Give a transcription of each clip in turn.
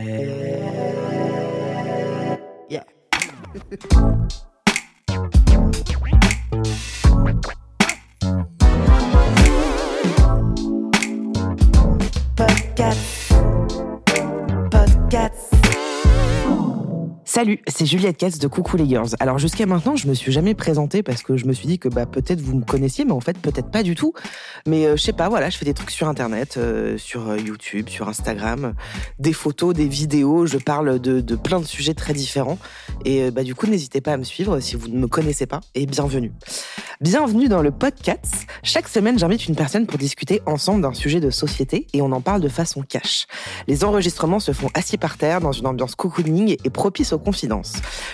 Yeah. Podcast. Salut, c'est Juliette Katz de Coucou les Girls. Alors jusqu'à maintenant, je me suis jamais présentée parce que je me suis dit que bah peut-être vous me connaissiez, mais en fait peut-être pas du tout. Mais euh, je sais pas, voilà, je fais des trucs sur internet, euh, sur euh, YouTube, sur Instagram, des photos, des vidéos. Je parle de, plein de sujets très différents. Et euh, bah du coup, n'hésitez pas à me suivre si vous ne me connaissez pas. Et bienvenue. Bienvenue dans le podcast. Chaque semaine, j'invite une personne pour discuter ensemble d'un sujet de société et on en parle de façon cash. Les enregistrements se font assis par terre dans une ambiance cocooning et propice aux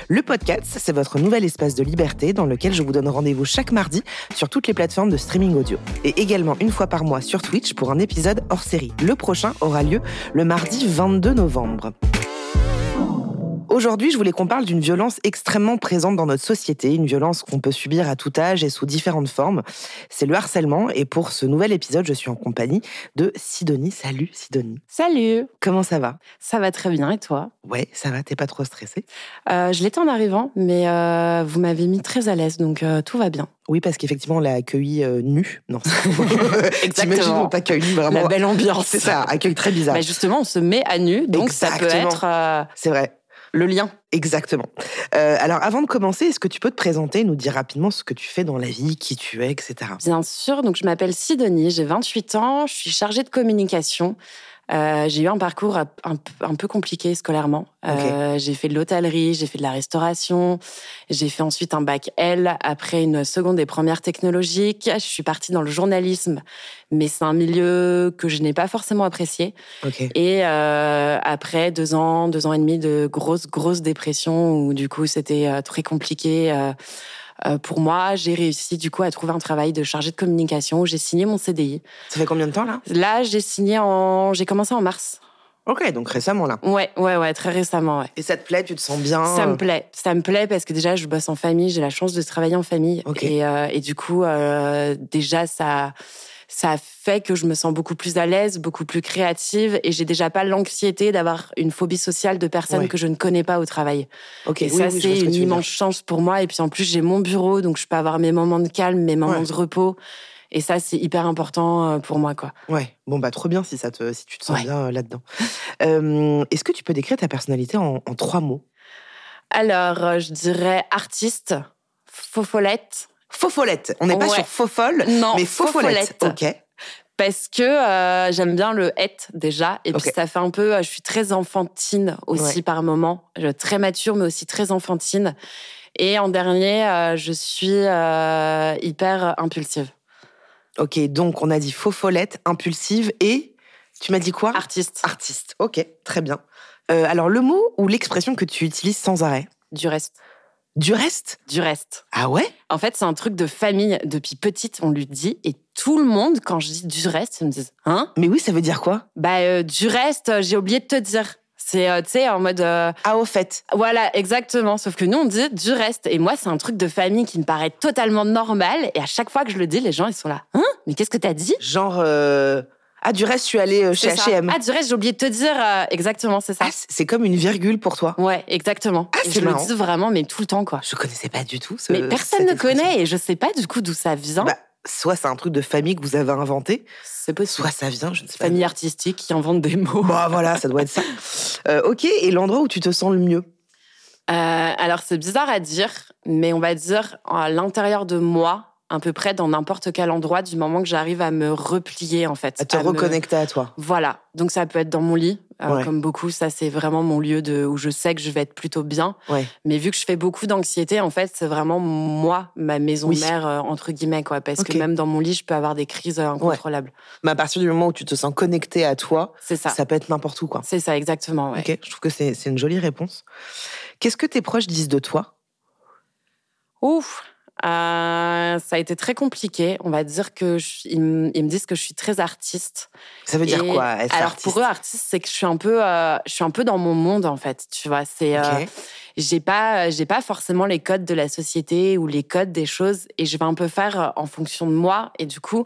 Le podcast, c'est votre nouvel espace de liberté dans lequel je vous donne rendez-vous chaque mardi sur toutes les plateformes de streaming audio et également une fois par mois sur Twitch pour un épisode hors série. Le prochain aura lieu le mardi 22 novembre. Aujourd'hui, je voulais qu'on parle d'une violence extrêmement présente dans notre société, une violence qu'on peut subir à tout âge et sous différentes formes. C'est le harcèlement et pour ce nouvel épisode, je suis en compagnie de Sidonie. Salut Sidonie. Salut, Comment ça va? Ça va très bien et toi? Ouais, ça va, t'es pas trop stressée? Euh, Je l'étais en arrivant, mais euh, vous m'avez mis très à l'aise, donc euh, tout va bien. Oui, parce qu'effectivement, on l'a accueilli euh, nu. Non, T'imagines, on t'accueille vraiment. La belle ambiance. C'est ça, accueil très bizarre. Bah, justement, on se met à nu, donc ça peut être euh, C'est vrai. Le lien. Exactement. Euh, alors, avant de commencer, est-ce que tu peux te présenter, nous dire rapidement ce que tu fais dans la vie, qui tu es, etc. Bien sûr, donc je m'appelle Sidonie, j'ai 28 ans, je suis chargée de communication. Euh, j'ai eu un parcours un, un peu- compliqué scolairement. Euh, j'ai fait de l'hôtellerie, j'ai fait de la restauration, j'ai fait ensuite un bac L, après une seconde et première technologique. Je suis partie dans le journalisme, mais c'est un milieu que je n'ai pas forcément apprécié. Et euh, après deux ans, deux ans et demi de grosse, grosse dépression où du coup c'était euh, très compliqué euh, pour moi, j'ai réussi du coup à trouver un travail de chargé de communication où j'ai signé mon CDI. Ça fait combien de temps là? Là, j'ai signé en, j'ai commencé en mars. Ok, donc récemment là. Ouais, ouais, ouais, très récemment. Ouais. Et ça te plaît, tu te sens bien Ça me euh, plaît, ça me plaît parce que déjà je bosse en famille, j'ai la chance de travailler en famille Ok. et, euh, et du coup euh, déjà ça ça fait que je me sens beaucoup plus à l'aise, beaucoup plus créative et j'ai déjà pas l'anxiété d'avoir une phobie sociale de personnes Ouais. que je ne connais pas au travail. Ok, Et oui, ça oui, c'est une immense chance pour moi et puis en plus j'ai mon bureau donc je peux avoir mes moments de calme, mes moments Ouais. de repos et ça c'est hyper important euh, pour moi quoi. Ouais, bon bah trop bien si, ça te, si tu te sens Ouais. bien euh, là-dedans. Euh, Est-ce que tu peux décrire ta personnalité en, en trois mots? Alors je dirais artiste, fofolette. Fofolette. On n'est pas Ouais. sur fofolle, Non, mais fofolette. fofolette. Ok. Parce que euh, j'aime bien le être déjà. Et puis Ok. ça fait un peu. euh, Je suis très enfantine aussi Ouais. par moment. Je- Très mature, mais aussi très enfantine. Et en dernier, euh, je suis hyper impulsive. Ok, donc on a dit fofolette, impulsive et tu m'as dit quoi? Artiste, Artiste. Ok, très bien. Alors le mot ou l'expression que tu utilises sans arrêt? Du reste. Du reste? Du reste. Ah ouais? En fait, c'est un truc de famille. Depuis petite, on lui dit. Et tout le monde, quand je dis du reste, ils me disent Hein? Mais oui, ça veut dire quoi? Bah, euh, du reste, euh, j'ai oublié de te dire. C'est, euh, tu sais, en mode. euh, Ah au fait. Voilà, exactement. Sauf que nous, on dit du reste. Et moi, c'est un truc de famille qui me paraît totalement normal. Et à chaque fois que je le dis, les gens, ils sont là. Hein? Mais qu'est-ce que t'as dit? Genre euh, ah du reste, je suis allée euh, chez. H&M. Ah, du reste, j'ai oublié de te dire. euh, exactement, c'est ça. Ah, c'est comme une virgule pour toi. Ouais, exactement. Ah, je le dis vraiment, mais tout le temps, quoi. Je connaissais pas du tout. Ce, mais personne ne connaît et je sais pas du coup d'où ça vient. Bah, soit c'est un truc de famille que vous avez inventé, c'est possible. soit ça vient, je ne sais pas. Famille artistique qui invente des mots. Bah voilà, ça doit être ça. Euh, ok, et l'endroit où tu te sens le mieux? Euh, alors, c'est bizarre à dire, mais on va dire à l'intérieur de moi, à peu près dans n'importe quel endroit, du moment que j'arrive à me replier, en fait. À te à me- reconnecter à toi. Voilà. Donc, ça peut être dans mon lit, comme beaucoup. Ça, c'est vraiment mon lieu de, où je sais que je vais être plutôt bien. Mais vu que je fais beaucoup d'anxiété, en fait, c'est vraiment moi, ma maison mère, entre guillemets, quoi. Parce que même dans mon lit, je peux avoir des crises incontrôlables. Mais à partir du moment où tu te sens connecté à toi, ça. ça peut être n'importe où, quoi. C'est ça, exactement. Ok, je trouve que c'est une jolie réponse. Qu'est-ce que tes proches disent de toi? Ouf euh, ça a été très compliqué. On va dire que ils, me, disent que je suis très artiste. Ça veut dire quoi être Alors pour eux, artiste, c'est que je suis un peu, euh, je suis un peu dans mon monde en fait. Tu vois, c'est, euh, j'ai pas, j'ai pas forcément les codes de la société ou les codes des choses, et je vais un peu faire en fonction de moi. Et du coup,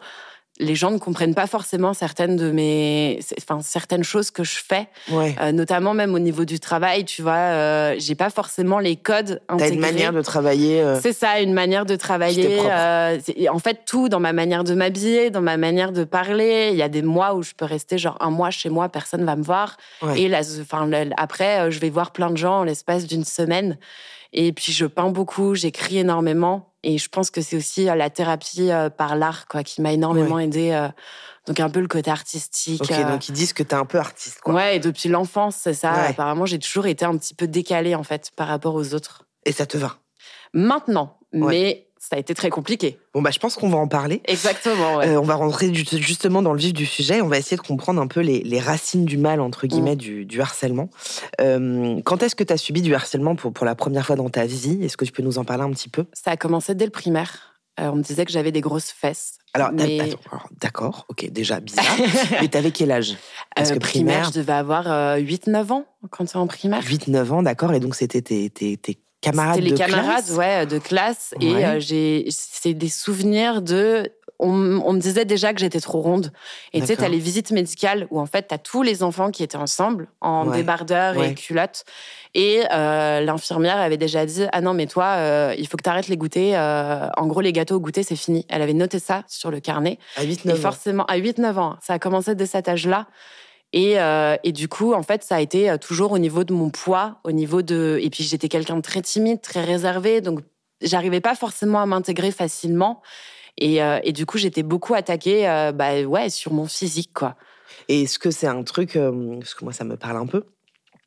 les gens ne comprennent pas forcément certaines de mes, enfin certaines choses que je fais, euh, notamment même au niveau du travail. Tu vois, euh, j'ai pas forcément les codes intégrés. T'as une manière de travailler. Euh, c'est ça, une manière de travailler. en fait, tout dans ma manière de m'habiller, dans ma manière de parler. Il y a des mois où je peux rester genre un mois chez moi, personne va me voir. Et là, enfin après, je vais voir plein de gens en l'espace d'une semaine. Et puis je peins beaucoup, j'écris énormément. Et je pense que c'est aussi euh, la thérapie euh, par l'art quoi, qui m'a énormément aidé. Euh, donc un peu le côté artistique. Ok, donc ils disent que tu es un peu artiste. Quoi. Ouais, et depuis l'enfance, c'est ça. Apparemment, j'ai toujours été un petit peu décalée en fait par rapport aux autres. Et ça te va? Maintenant, mais ça a été très compliqué. Bon, bah, je pense qu'on va en parler. Exactement. Euh, on va rentrer justement dans le vif du sujet. On va essayer de comprendre un peu les, racines du mal, entre guillemets, mm. du, harcèlement. Euh, quand est-ce que tu as subi du harcèlement pour, pour la première fois dans ta vie? Est-ce que tu peux nous en parler un petit peu? Ça a commencé dès le primaire. Euh, on me disait que j'avais des grosses fesses. Alors, d'accord, ok, déjà bizarre. mais t'avais quel âge? Parce que primaire, je devais avoir 8-9 ans quand es en primaire. 8-9 ans, d'accord. Et donc, c'était tes, tes, tes camarades C'était les camarades, ouais, de classe. Et euh, j'ai, c'est des souvenirs de. On, me disait déjà que j'étais trop ronde. Et tu sais, t'as les visites médicales où en fait, t'as tous les enfants qui étaient ensemble en débardeur et culottes. Et euh, l'infirmière avait déjà dit Ah non, mais toi, euh, il faut que t'arrêtes les goûters. en gros, les gâteaux au goûter, c'est fini. Elle avait noté ça sur le carnet. À 8-9 ans. forcément, à 8-9 ans. Ça a commencé dès cet âge-là. Et, euh, et, du coup, en fait, ça a été euh, toujours au niveau de mon poids, au niveau de. Et puis j'étais quelqu'un de très timide, très réservé, donc j'arrivais pas forcément à m'intégrer facilement. Et, euh, et, du coup, j'étais beaucoup attaquée, bah ouais, sur mon physique, quoi. Et est-ce que c'est un truc, parce que moi, ça me parle un peu.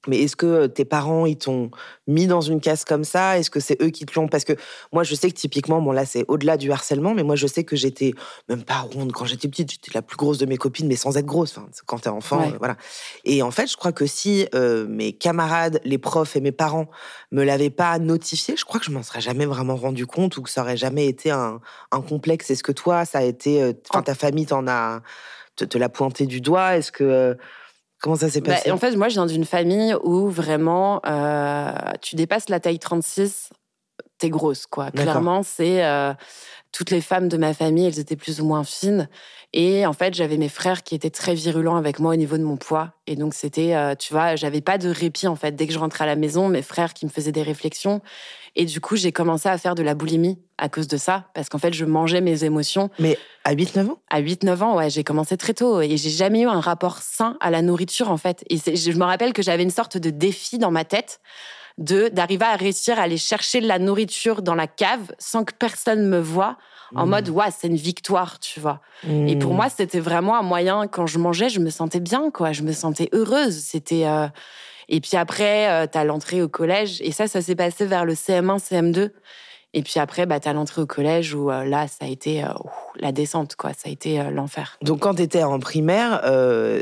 Mais est-ce que tes parents, ils t'ont mis dans une case comme ça? Est-ce que c'est eux qui te l'ont? Parce que moi, je sais que typiquement, bon là, c'est au-delà du harcèlement, mais moi, je sais que j'étais même pas ronde quand j'étais petite. J'étais la plus grosse de mes copines, mais sans être grosse. Enfin, quand t'es enfant, euh, voilà. Et en fait, je crois que si euh, mes camarades, les profs et mes parents me l'avaient pas notifié, je crois que je m'en serais jamais vraiment rendu compte ou que ça aurait jamais été un, complexe. Est-ce que toi, ça a été, enfin, ta famille t'en a te, te l'a pointé du doigt? Est-ce que Comment ça s'est bah, passé En fait, moi, je viens d'une famille où vraiment, euh, tu dépasses la taille 36, t'es grosse, quoi. Clairement, c'est euh, toutes les femmes de ma famille, elles étaient plus ou moins fines. Et en fait, j'avais mes frères qui étaient très virulents avec moi au niveau de mon poids. Et donc, c'était, euh, tu vois, j'avais pas de répit, en fait. Dès que je rentrais à la maison, mes frères qui me faisaient des réflexions. Et du coup, j'ai commencé à faire de la boulimie à cause de ça, parce qu'en fait, je mangeais mes émotions. Mais à 8-9 ans? À 8-9 ans, ouais, j'ai commencé très tôt. Et j'ai jamais eu un rapport sain à la nourriture, en fait. Et je me rappelle que j'avais une sorte de défi dans ma tête de d'arriver à réussir à aller chercher de la nourriture dans la cave sans que personne me voie en mmh. mode ouais c'est une victoire tu vois et pour mmh. moi c'était vraiment un moyen quand je mangeais je me sentais bien quoi je me sentais heureuse c'était euh, et puis après, euh, tu as l'entrée au collège. Et ça, ça s'est passé vers le CM1, CM2. Et puis après, bah, tu as l'entrée au collège où euh, là, ça a été euh, la descente, quoi. Ça a été euh, l'enfer. Donc quand tu étais en primaire,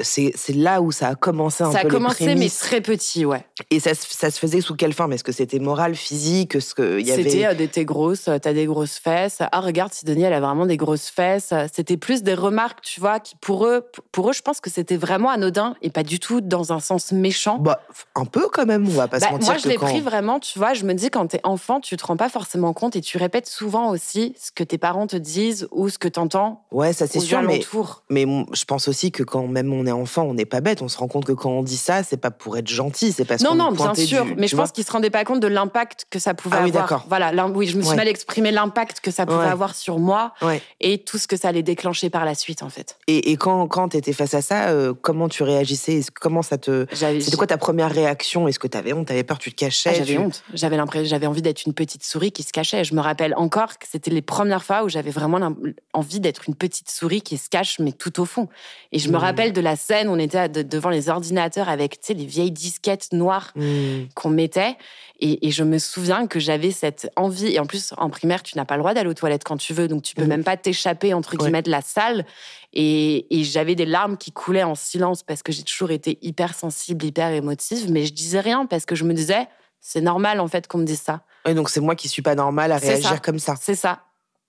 c'est là où ça a commencé un ça peu Ça a commencé, mais très petit, ouais. Et ça, ça se faisait sous quelle forme? Est-ce que c'était moral, physique? Est-ce que y avait... C'était t'es grosse, t'as des grosses fesses. Ah, regarde, Sidonie, elle a vraiment des grosses fesses. C'était plus des remarques, tu vois, qui pour eux, pour eux je pense que c'était vraiment anodin et pas du tout dans un sens méchant. Bah, un peu quand même, on va pas se bah, mentir. Moi, je l'ai pris vraiment, tu vois, je me dis, quand t'es enfant, tu te rends pas forcément compte et tu répètes souvent aussi ce que tes parents te disent ou ce que t'entends. Ouais, ça c'est sûr, mais, mais je pense aussi que quand même on est enfant, on n'est pas bête. On se rend compte que quand on dit ça, c'est pas pour être gentil, c'est parce non, non, bien sûr. mais je pense qu'ils se rendaient pas compte de l'impact que ça pouvait ah, oui, avoir. Voilà, oui, je me suis mal exprimé l'impact que ça pouvait avoir sur moi et tout ce que ça allait déclencher par la suite, en fait. Et, et quand, quand tu étais face à ça, euh, comment tu réagissais? Comment ça te. C'était quoi ta première réaction? Est-ce que tu avais honte, tu avais peur, tu te cachais? Ah, J'avais honte. J'avais l'impression, j'avais envie d'être une petite souris qui se cache Je me rappelle encore que c'était les premières fois où j'avais vraiment envie d'être une petite souris qui se cache, mais tout au fond. Et je me mmh. rappelle de la scène où on était devant les ordinateurs avec les vieilles disquettes noires mmh. qu'on mettait. Et, je me souviens que j'avais cette envie. Et en plus, en primaire, tu n'as pas le droit d'aller aux toilettes quand tu veux. Donc, tu peux mmh. même pas t'échapper, entre guillemets, de la salle. Et, j'avais des larmes qui coulaient en silence parce que j'ai toujours été hyper sensible, hyper émotive. Mais je disais rien parce que je me disais, c'est normal, en fait, qu'on me dise ça. Oui, donc c'est moi qui suis pas normale à réagir comme ça. C'est ça.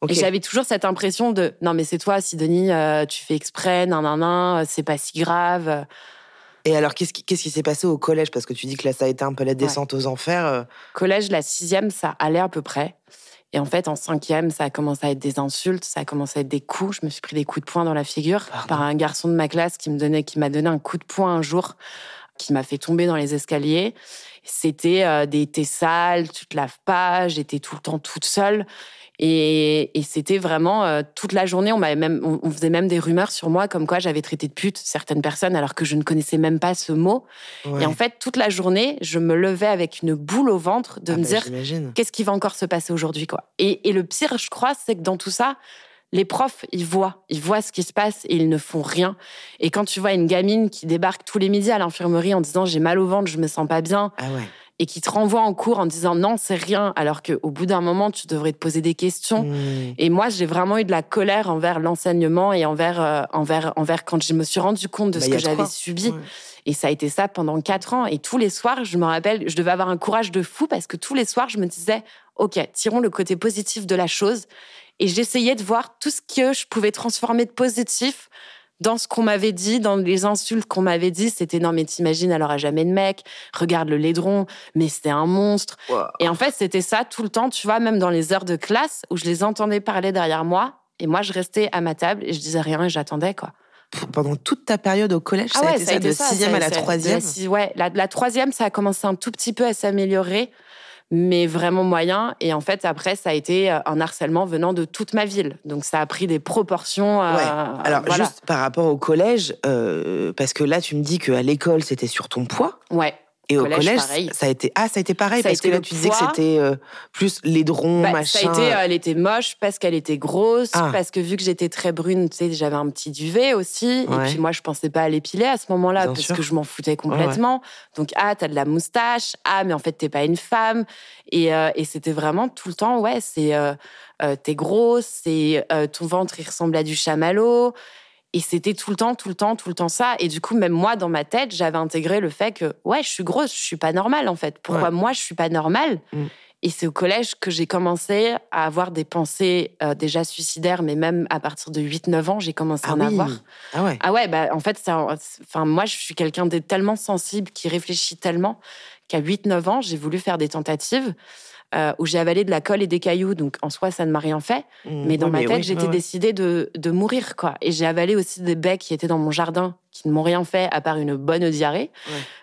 Et j'avais toujours cette impression de non mais c'est toi Sidonie, euh, tu fais exprès, nan nan nan, c'est pas si grave. Et alors, qu'est-ce qui s'est passé au collège? Parce que tu dis que là, ça a été un peu la descente aux enfers. Euh. Collège, la sixième, ça allait à peu près. Et en fait, en cinquième, ça a commencé à être des insultes, ça a commencé à être des coups. Je me suis pris des coups de poing dans la figure par un garçon de ma classe qui me donnait, qui m'a donné un coup de poing un jour, qui m'a fait tomber dans les escaliers. C'était euh, des thés sales, tu te laves pas, j'étais tout le temps toute seule. Et, c'était vraiment euh, toute la journée. On, même, on, faisait même des rumeurs sur moi comme quoi j'avais traité de pute certaines personnes alors que je ne connaissais même pas ce mot. Et en fait, toute la journée, je me levais avec une boule au ventre de ah me bah, dire qu'est-ce qui va encore se passer aujourd'hui. quoi. Et, et le pire, je crois, c'est que dans tout ça, les profs, ils voient, ils voient ce qui se passe et ils ne font rien. Et quand tu vois une gamine qui débarque tous les midis à l'infirmerie en disant j'ai mal au ventre, je me sens pas bien, ah ouais et qui te renvoie en cours en disant non, c'est rien, alors qu'au bout d'un moment, tu devrais te poser des questions. Mmh. Et moi, j'ai vraiment eu de la colère envers l'enseignement et envers, euh, envers, envers quand je me suis rendu compte de bah, ce que j'avais subi. Et ça a été ça pendant quatre ans. Et tous les soirs, je me rappelle, je devais avoir un courage de fou parce que tous les soirs, je me disais, OK, tirons le côté positif de la chose. Et j'essayais de voir tout ce que je pouvais transformer de positif dans ce qu'on m'avait dit, dans les insultes qu'on m'avait dit, c'était non mais t'imagines, elle aura jamais de mec, regarde le laidron, mais c'était un monstre. Et en fait, c'était ça tout le temps, tu vois, même dans les heures de classe où je les entendais parler derrière moi, et moi je restais à ma table et je disais rien et j'attendais quoi. Pendant toute ta période au collège, ah ça, a été ça, de sixième à la troisième. Ouais, la, la troisième, ça a commencé un tout petit peu à s'améliorer mais vraiment moyen. Et en fait, après, ça a été euh, un harcèlement venant de toute ma ville. Donc, ça a pris des proportions. Euh, ouais. Alors, juste par rapport au collège, euh, parce que là, tu me dis qu'à l'école, c'était sur ton poids. Ouais. Et au collège, ça a été ah ça a été pareil parce que là tu disais que c'était euh, plus les drons bah, machin. Ça a été, euh, elle était moche parce qu'elle était grosse, ah. parce que vu que j'étais très brune, tu sais, j'avais un petit duvet aussi. Et puis moi, je pensais pas à l'épiler à ce moment-là parce que je m'en foutais complètement. Donc ah, t'as de la moustache. Ah, mais en fait, t'es pas une femme. Et, euh, et c'était vraiment tout le temps, ouais, c'est t'es grosse, c'est ton ventre il ressemble à du chamallow. Et c'était tout le temps, tout le temps, tout le temps ça. Et du coup, même moi, dans ma tête, j'avais intégré le fait que, ouais, je suis grosse, je suis pas normale, en fait. Pourquoi moi, je suis pas normale mm. Et c'est au collège que j'ai commencé à avoir des pensées euh, déjà suicidaires, mais même à partir de 8-9 ans, j'ai commencé à en ah avoir. Ah ouais Ah ouais, bah, en fait, ça, enfin, moi, je suis quelqu'un de tellement sensible, qui réfléchit tellement, qu'à 8-9 ans, j'ai voulu faire des tentatives. Euh, où j'ai avalé de la colle et des cailloux. Donc en soi, ça ne m'a rien fait. Mmh. mais dans ma tête, j'étais décidée de, de, mourir. quoi. Et j'ai avalé aussi des becs qui étaient dans mon jardin, qui ne m'ont rien fait à part une bonne diarrhée.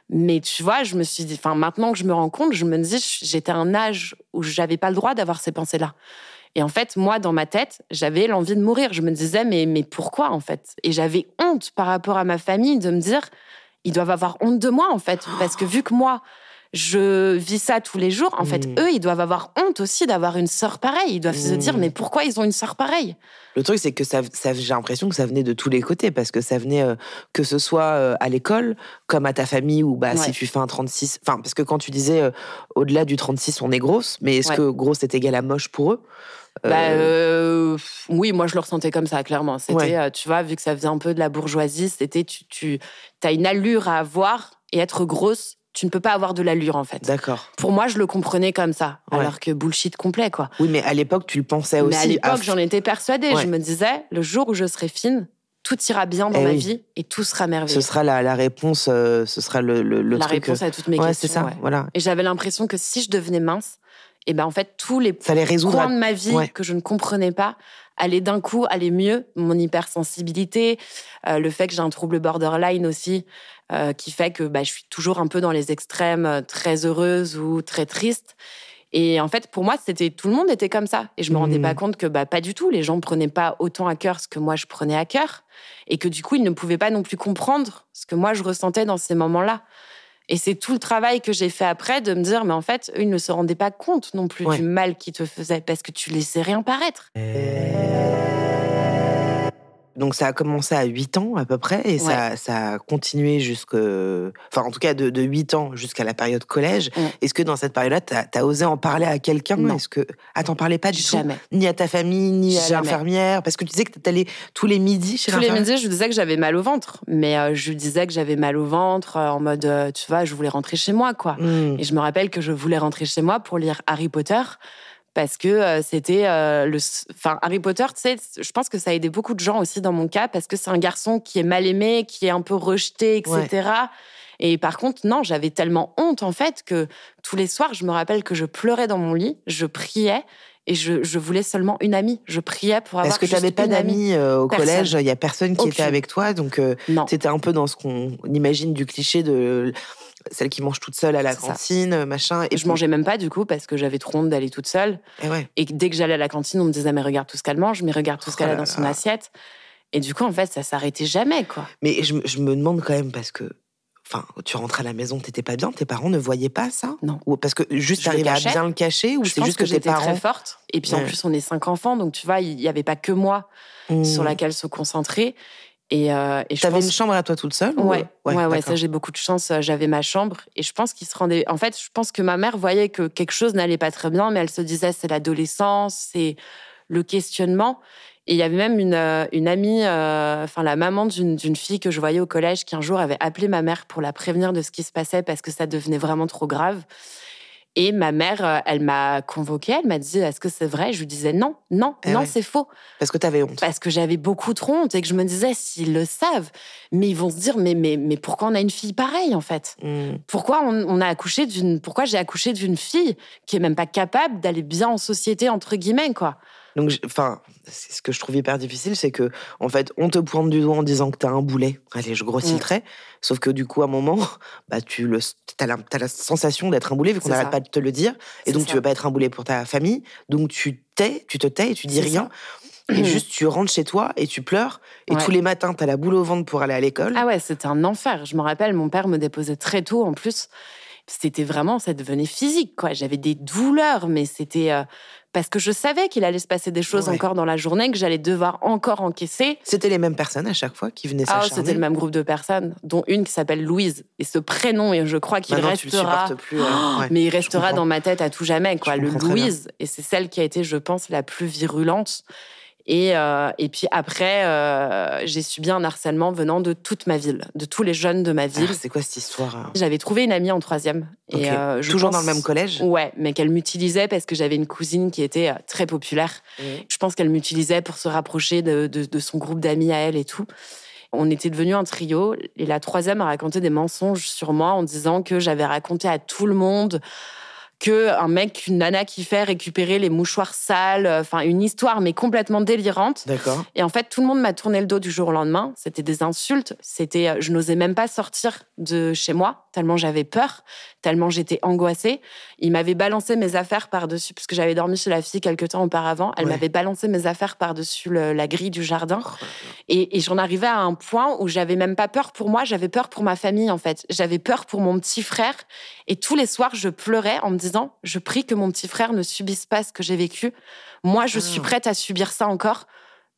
Mais tu vois, je me suis dit, enfin maintenant que je me rends compte, je me dis, j'étais à un âge où j'avais pas le droit d'avoir ces pensées-là. Et en fait, moi, dans ma tête, j'avais l'envie de mourir. Je me disais, mais, mais pourquoi en fait? Et j'avais honte par rapport à ma famille de me dire, ils doivent avoir honte de moi en fait. Parce que vu que moi, je vis ça tous les jours. En fait, hmm. eux, ils doivent avoir honte aussi d'avoir une sœur pareille. Ils doivent se dire, hmm. mais pourquoi ils ont une sœur pareille? Le truc, c'est que ça, j'ai l'impression que ça venait de tous les côtés, parce que ça venait, euh, que ce soit euh, à l'école, comme à ta famille, ou bah, si tu fais un 36. Enfin, parce que quand tu disais, euh, au-delà du 36, on est grosse, mais est-ce que grosse est égal à moche pour eux? Bah, oui, moi je le ressentais comme ça, clairement. C'était, tu vois, vu que ça faisait un peu de la bourgeoisie, c'était tu, tu as une allure à avoir et être grosse, tu ne peux pas avoir de l'allure en fait. D'accord. Pour moi, je le comprenais comme ça, alors que bullshit complet quoi. Oui, mais à l'époque, tu le pensais aussi. Mais à l'époque, j'en étais persuadée. Je me disais, le jour où je serai fine, tout ira bien dans eh ma vie et tout sera merveilleux. Ce sera la, réponse, euh, ce sera le, le, la réponse à toutes mes ouais, questions. c'est ça, voilà. Et j'avais l'impression que si je devenais mince, et eh ben en fait tous les points de ma vie que je ne comprenais pas allaient d'un coup aller mieux. Mon hypersensibilité, euh, le fait que j'ai un trouble borderline aussi, euh, qui fait que bah, je suis toujours un peu dans les extrêmes, euh, très heureuse ou très triste. Et en fait, pour moi, c'était tout le monde était comme ça. Et je me rendais pas mmh. compte que bah, pas du tout. Les gens prenaient pas autant à cœur ce que moi je prenais à cœur. Et que du coup, ils ne pouvaient pas non plus comprendre ce que moi je ressentais dans ces moments-là. Et c'est tout le travail que j'ai fait après de me dire, mais en fait, eux, ils ne se rendaient pas compte non plus du mal qu'ils te faisaient parce que tu laissais rien paraître. Donc ça a commencé à 8 ans à peu près et ça, ça, a continué jusque, enfin en tout cas de, de 8 ans jusqu'à la période collège. Est-ce que dans cette période-là, tu as, osé en parler à quelqu'un? Est-ce que ah t'en parlais pas du Jamais. tout Ni à ta famille, ni à l'infirmière? Parce que tu disais que tu allais tous les midis chez Tous les midis, je disais que j'avais mal au ventre, mais euh, je disais que j'avais mal au ventre euh, en mode, euh, tu vois, je voulais rentrer chez moi quoi. Mmh. Et je me rappelle que je voulais rentrer chez moi pour lire Harry Potter parce que euh, c'était euh, le. Enfin, Harry Potter, tu sais, je pense que ça a aidé beaucoup de gens aussi dans mon cas parce que c'est un garçon qui est mal aimé, qui est un peu rejeté, etc. Et par contre, non, j'avais tellement honte en fait que tous les soirs, je me rappelle que je pleurais dans mon lit, je priais et je, voulais seulement une amie. Je priais pour avoir. Parce que tu n'avais pas d'amis euh, au collège, il y a personne qui était avec toi, donc euh, c'était un peu dans ce qu'on imagine du cliché de celle qui mange toute seule à la cantine, machin. Et je mangeais même pas du coup parce que j'avais trop honte d'aller toute seule. Et, ouais. et dès que j'allais à la cantine, on me disait mais regarde tout ce qu'elle mange, mais regarde tout ce qu'elle a oh dans son assiette. Et du coup, en fait, ça s'arrêtait jamais, quoi. Mais je, je, me demande quand même parce que. Enfin, tu rentres à la maison, t'étais pas bien, tes parents ne voyaient pas ça? Non. Ou parce que juste t'arrivais à bien le cacher ou c'est juste que, que j'étais très forte. Et puis en plus, on est cinq enfants, donc tu vois, il y avait pas que moi sur mmh. laquelle se concentrer. Et, euh, et T'avais une chambre à toi toute seule Ouais, ouais, ouais, ça j'ai beaucoup de chance. Euh, j'avais ma chambre et je pense qu'il se rendait. En fait, je pense que ma mère voyait que quelque chose n'allait pas très bien, mais elle se disait c'est l'adolescence, c'est le questionnement. Et il y avait même une, euh, une amie, euh, enfin la maman d'une fille que je voyais au collège, qui un jour avait appelé ma mère pour la prévenir de ce qui se passait parce que ça devenait vraiment trop grave. Et ma mère, euh, elle m'a convoquée, elle m'a dit Est-ce que c'est vrai? Je lui disais Non, non, eh non, c'est faux. Parce que tu avais honte. Parce que j'avais beaucoup trop honte et que je me disais S'ils le savent, mais ils vont se dire Mais, mais, mais pourquoi on a une fille pareille, en fait? Hmm. Pourquoi on, a accouché d'une. Pourquoi j'ai accouché d'une fille qui est même pas capable d'aller bien en société, entre guillemets, quoi? Donc, enfin, ce que je trouve hyper difficile, c'est que, en fait, on te pointe du doigt en disant que t'as un boulet. Allez, je grossis le mm. trait. Sauf que, du coup, à un moment, bah, tu le, as la, as la sensation d'être un boulet, vu qu'on n'arrête pas de te le dire. Et donc, tu veux pas être un boulet pour ta famille. Donc, tu tais, tu te tais et tu dis rien. Et juste, tu rentres chez toi et tu pleures. Et tous les matins, tu as la boule au ventre pour aller à l'école. Ah ouais, c'était un enfer. Je me rappelle, mon père me déposait très tôt en plus. C'était vraiment, ça devenait physique, quoi. J'avais des douleurs, mais c'était. Euh, parce que je savais qu'il allait se passer des choses encore dans la journée, que j'allais devoir encore encaisser. C'était les mêmes personnes à chaque fois qui venaient s'acharner Ah, c'était le même groupe de personnes, dont une qui s'appelle Louise. Et ce prénom, et je crois qu'il restera. plus, oh, mais il restera dans ma tête à tout jamais, quoi. le Louise. Et c'est celle qui a été, je pense, la plus virulente. Et, euh, et puis après, euh, j'ai subi un harcèlement venant de toute ma ville, de tous les jeunes de ma ah, ville. c'est quoi cette histoire hein? J'avais trouvé une amie en troisième. Et euh, Toujours dans le même collège? Ouais, mais qu'elle m'utilisait parce que j'avais une cousine qui était très populaire. Je pense qu'elle m'utilisait pour se rapprocher de, de, de son groupe d'amis à elle et tout. On était devenus un trio et la troisième a raconté des mensonges sur moi en disant que j'avais raconté à tout le monde que un mec, une nana qui fait récupérer les mouchoirs sales, euh, enfin une histoire mais complètement délirante. D'accord. Et en fait, tout le monde m'a tourné le dos du jour au lendemain. C'était des insultes. C'était, euh, je n'osais même pas sortir de chez moi tellement j'avais peur, tellement j'étais angoissée. Il m'avait balancé mes affaires par dessus parce que j'avais dormi chez la fille quelques temps auparavant. Elle m'avait balancé mes affaires par dessus la grille du jardin. Oh et, et j'en arrivais à un point où j'avais même pas peur pour moi, j'avais peur pour ma famille en fait. J'avais peur pour mon petit frère. Et tous les soirs, je pleurais en me disant je prie que mon petit frère ne subisse pas ce que j'ai vécu. Moi, je suis ah. prête à subir ça encore,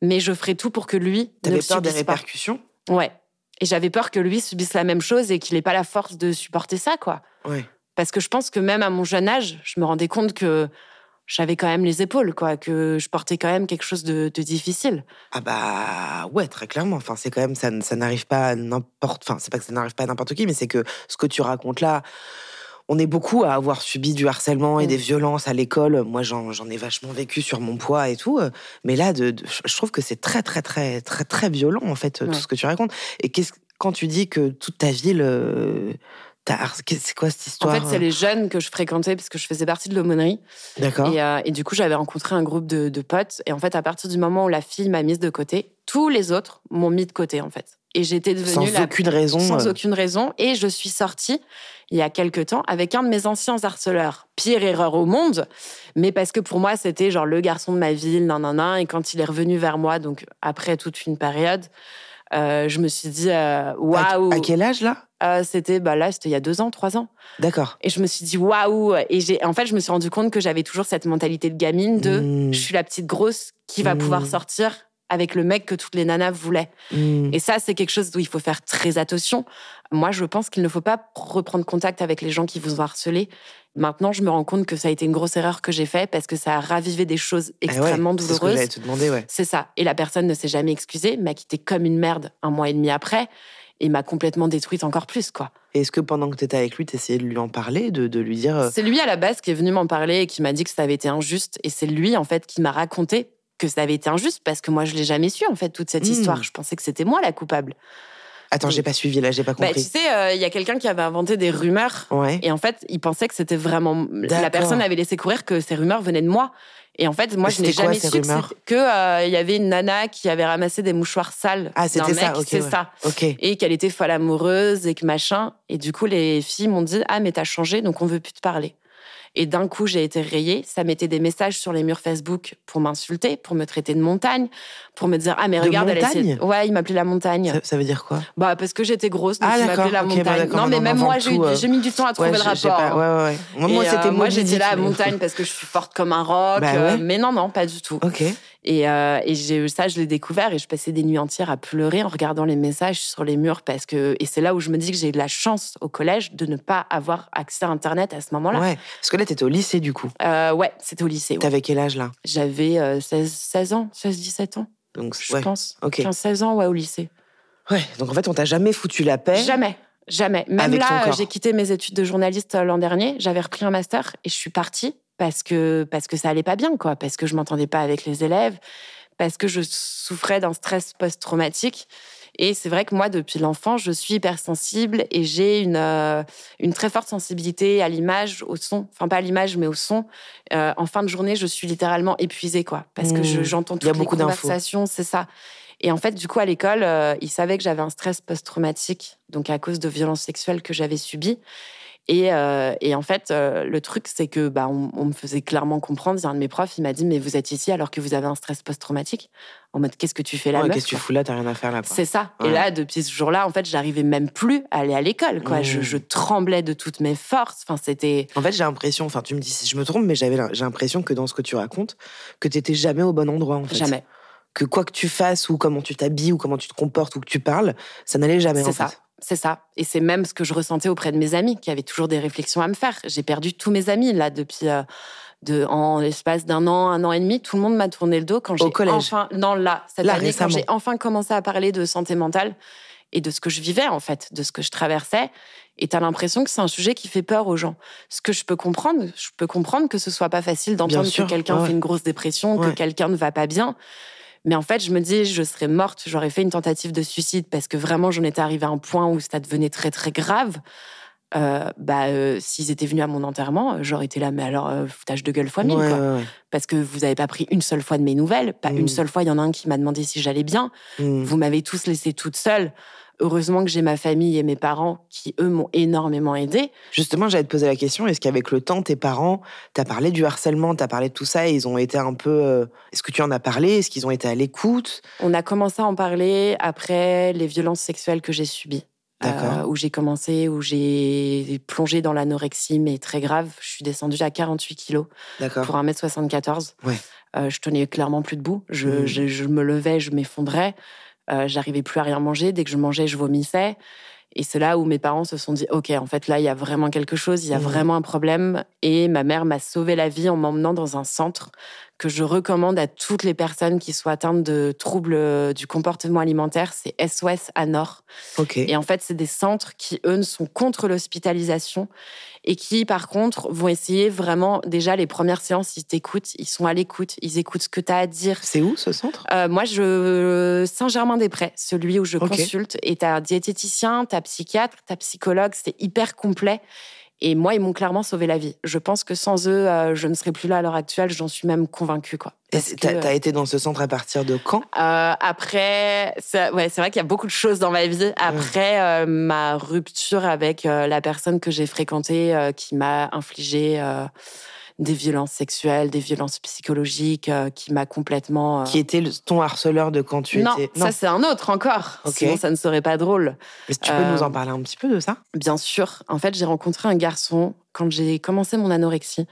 mais je ferai tout pour que lui ne peur subisse des répercussions? Ouais. Et j'avais peur que lui subisse la même chose et qu'il n'ait pas la force de supporter ça, quoi. Ouais. Parce que je pense que même à mon jeune âge, je me rendais compte que j'avais quand même les épaules, quoi, que je portais quand même quelque chose de, difficile. Ah bah ouais, très clairement. Enfin, c'est quand même ça, ça n'arrive pas à n'importe. Enfin, c'est pas que ça n'arrive pas à n'importe qui, mais c'est que ce que tu racontes là, on est beaucoup à avoir subi du harcèlement et des violences à l'école. Moi, j'en ai vachement vécu sur mon poids et tout. Mais là, de, je trouve que c'est très, très, très, très, très violent, en fait, tout ce que tu racontes. Et quand tu dis que toute ta ville. Euh, c'est quoi cette histoire En fait, c'est les jeunes que je fréquentais parce que je faisais partie de l'aumônerie. D'accord. Et, euh, du coup, j'avais rencontré un groupe de, de, potes. Et en fait, à partir du moment où la fille m'a mise de côté, tous les autres m'ont mis de côté, en fait. Et j'étais devenue sans aucune raison. Sans euh. aucune raison. Et je suis sortie il y a quelques temps avec un de mes anciens harceleurs. Pire erreur au monde, mais parce que pour moi c'était genre le garçon de ma ville, nan nan nan. Et quand il est revenu vers moi, donc après toute une période, euh, je me suis dit euh, waouh. À, quel âge là? Euh, c'était bah là, c'était il y a deux ans, trois ans. D'accord. Et je me suis dit waouh. Et j'ai, en fait, je me suis rendu compte que j'avais toujours cette mentalité de gamine de Mmh. je suis la petite grosse qui va Mmh. pouvoir sortir avec le mec que toutes les nanas voulaient. Hmm. Et ça, c'est quelque chose où il faut faire très attention. Moi, je pense qu'il ne faut pas reprendre contact avec les gens qui vous ont harcelé. Maintenant, je me rends compte que ça a été une grosse erreur que j'ai faite parce que ça a ravivé des choses Ah ouais, extrêmement C'est ce que douloureuses. te demander, ouais. C'est ça. Et la personne ne s'est jamais excusée, m'a quitté comme une merde un mois et demi après et m'a complètement détruite encore plus, quoi. Est-ce que pendant que tu étais avec lui, tu essayais de lui en parler, de, de lui dire. euh, C'est lui à la base qui est venu m'en parler et qui m'a dit que ça avait été injuste. Et c'est lui, en fait, qui m'a raconté que ça avait été injuste parce que moi, je l'ai jamais su, en fait, toute cette Hmm. histoire. Je pensais que c'était moi la coupable. Attends, j'ai pas suivi là, j'ai pas Bah, tu compris. sais, euh, il y a quelqu'un qui avait inventé des rumeurs. Ouais. Et en fait, il pensait que c'était vraiment. La personne avait laissé courir que ces rumeurs venaient de moi. Et en fait, moi, je n'ai jamais su que euh, il y avait une nana qui avait ramassé des mouchoirs sales Ah, d'un mec. c'est ouais. ça. Et qu'elle était folle amoureuse et que machin. Et du coup, les filles m'ont dit Ah, mais t'as changé, donc on veut plus te parler. Et d'un coup, j'ai été rayée. Ça mettait des messages sur les murs Facebook pour m'insulter, pour me traiter de montagne, pour me dire Ah, mais De regarde, elle essaie. montagne? Ouais, il m'appelait la montagne. Ça, ça veut dire quoi? Bah, parce que j'étais grosse, donc Ah, il m'appelait la bah, montagne. non, mais même moi, j'ai euh. j'ai mis du temps à trouver Ouais, le rapport. pas- Ouais, ouais, ouais. Moi, moi, euh, c'était moi, j'étais là mais- montagne parce que je suis forte comme un roc. Bah euh, mais non, non, pas du tout. Ok. Et, euh, et ça, je l'ai découvert et je passais des nuits entières à pleurer en regardant les messages sur les murs parce que et c'est là où je me dis que j'ai eu de la chance au collège de ne pas avoir accès à Internet à ce moment-là. Ouais. Parce que là, t'étais au lycée, du coup. Euh, ouais, c'était au lycée. ouais. T'avais quel âge, là? J'avais euh, 16, 16 ans, 16-17 ans, Donc, je ouais. pense. Ok. 15-16 ans, ouais, au lycée. Ouais. Donc, en fait, on t'a jamais foutu la paix? Jamais. Jamais. Même Avec là, corps. j'ai quitté mes études de journaliste euh, l'an dernier. J'avais repris un master et je suis partie parce que, parce que ça allait pas bien, quoi. Parce que je m'entendais pas avec les élèves, parce que je souffrais d'un stress post-traumatique. Et c'est vrai que moi, depuis l'enfant, je suis hypersensible et j'ai une, euh, une très forte sensibilité à l'image, au son. Enfin, pas à l'image, mais au son. Euh, en fin de journée, je suis littéralement épuisée, quoi. Parce que je- Mmh. j'entends a toutes les conversations, c'est ça. Et en fait, du coup, à l'école, euh, ils savaient que j'avais un stress post-traumatique, donc à cause de violences sexuelles que j'avais subies. Et, euh, et en fait, euh, le truc, c'est que bah, on, on me faisait clairement comprendre. Un de mes profs, il m'a dit, mais vous êtes ici alors que vous avez un stress post-traumatique. En mode, qu'est-ce que tu fais là Ouais, Qu'est-ce que tu fous là T'as rien à faire là. C'est ça. Ouais. Et là, depuis ce jour-là, en fait, j'arrivais même plus à aller à l'école. Quoi. Mmh. je tremblais de toutes mes forces. Enfin, c'était. En fait, j'ai l'impression, enfin, tu me dis si je me trompe, mais j'avais, j'ai l'impression que dans ce que tu racontes, que t'étais jamais au bon endroit, en fait. Jamais. Que quoi que tu fasses, ou comment tu t'habilles, ou comment tu te comportes, ou que tu parles, ça n'allait jamais, C'est ça. fait. C'est ça. Et c'est même ce que je ressentais auprès de mes amis, qui avaient toujours des réflexions à me faire. J'ai perdu tous mes amis, là, depuis. euh, de, en l'espace d'un an, un an et demi, tout le monde m'a tourné le dos quand j'ai enfin, non là, cette Là, année, récemment. quand j'ai enfin commencé à parler de santé mentale et de ce que je vivais en fait, de ce que je traversais. Et t'as l'impression que c'est un sujet qui fait peur aux gens. Ce que je peux comprendre, je peux comprendre que ce soit pas facile d'entendre que quelqu'un ouais, fait une grosse dépression, Ouais. que quelqu'un ne va pas bien. Mais en fait, je me dis, je serais morte, j'aurais fait une tentative de suicide parce que vraiment, j'en étais arrivée à un point où ça devenait très, très grave. Euh, bah, euh, s'ils étaient venus à mon enterrement, j'aurais été là, mais alors, euh, foutage de gueule fois mille, Ouais, quoi. ouais, ouais. Parce que vous n'avez pas pris une seule fois de mes nouvelles, pas Mm. une seule fois, il y en a un qui m'a demandé si j'allais bien. Hmm. Vous m'avez tous laissée toute seule. Heureusement que j'ai ma famille et mes parents qui, eux, m'ont énormément aidée. Justement, j'allais te poser la question est-ce qu'avec le temps, tes parents, t'as parlé du harcèlement, t'as parlé de tout ça, et ils ont été un peu. euh, Est-ce que tu en as parlé? Est-ce qu'ils ont été à l'écoute? On a commencé à en parler après les violences sexuelles que j'ai subies. D'accord. Euh, où j'ai commencé, où j'ai plongé dans l'anorexie, mais très grave. Je suis descendue à 48 kilos pour 1m74. Ouais. Euh, je tenais clairement plus debout. Je, je- je me levais, je m'effondrais. Euh, J'arrivais plus à rien manger. Dès que je mangeais, je vomissais. Et c'est là où mes parents se sont dit Ok, en fait, là, il y a vraiment quelque chose, il y a Mhm. vraiment un problème. Et ma mère m'a sauvé la vie en m'emmenant dans un centre que je recommande à toutes les personnes qui soient atteintes de troubles euh, du comportement alimentaire. C'est SOS à Nord. Ok. Et en fait, c'est des centres qui, eux, sont contre l'hospitalisation et qui, par contre, vont essayer vraiment, déjà, les premières séances, ils t'écoutent, ils sont à l'écoute, ils écoutent ce que tu as à dire. C'est où ce centre? Euh, moi, je Saint-Germain-des-Prés, celui où je consulte, et t'as un diététicien, t'as psychiatre, t'as psychologue, c'est hyper complet. Et moi, ils m'ont clairement sauvé la vie. Je pense que sans eux, euh, je ne serais plus là à l'heure actuelle. J'en suis même convaincue, quoi. T'as t'as été dans ce centre à partir de quand? Euh, après, c'est ouais, c'est vrai qu'il y a beaucoup de choses dans ma vie. Après euh, ma rupture avec euh, la personne que j'ai fréquentée, qui m'a infligé des violences sexuelles, des violences psychologiques, euh, qui m'a complètement. Qui était ton harceleur de quand tu non, étais. Non, ça c'est un autre encore. Sinon, ça ne serait pas drôle. Que tu peux nous en parler un petit peu de ça? Bien sûr. En fait, j'ai rencontré un garçon quand j'ai commencé mon anorexie.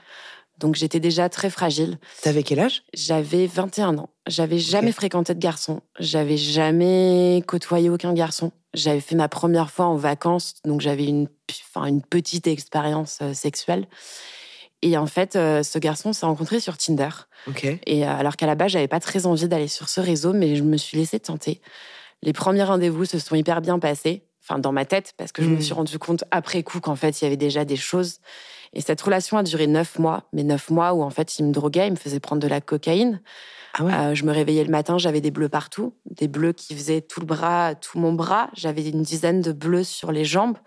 Donc j'étais déjà très fragile. T'avais quel âge? J'avais 21 ans. J'avais jamais fréquenté de garçon. J'avais jamais côtoyé aucun garçon. J'avais fait ma première fois en vacances, donc j'avais une, enfin, une petite expérience euh, sexuelle. Et en fait, euh, ce garçon s'est rencontré sur Tinder. Et euh, alors qu'à la base, j'avais pas très envie d'aller sur ce réseau, mais je me suis laissée tenter. Les premiers rendez-vous se sont hyper bien passés, enfin dans ma tête, parce que je me hmm. suis rendu compte après coup qu'en fait, il y avait déjà des choses. Et cette relation a duré neuf mois, mais neuf mois où en fait il me droguait, il me faisait prendre de la cocaïne. Ah euh, je me réveillais le matin, j'avais des bleus partout, des bleus qui faisaient tout le bras, tout mon bras. J'avais une dizaine de bleus sur les jambes.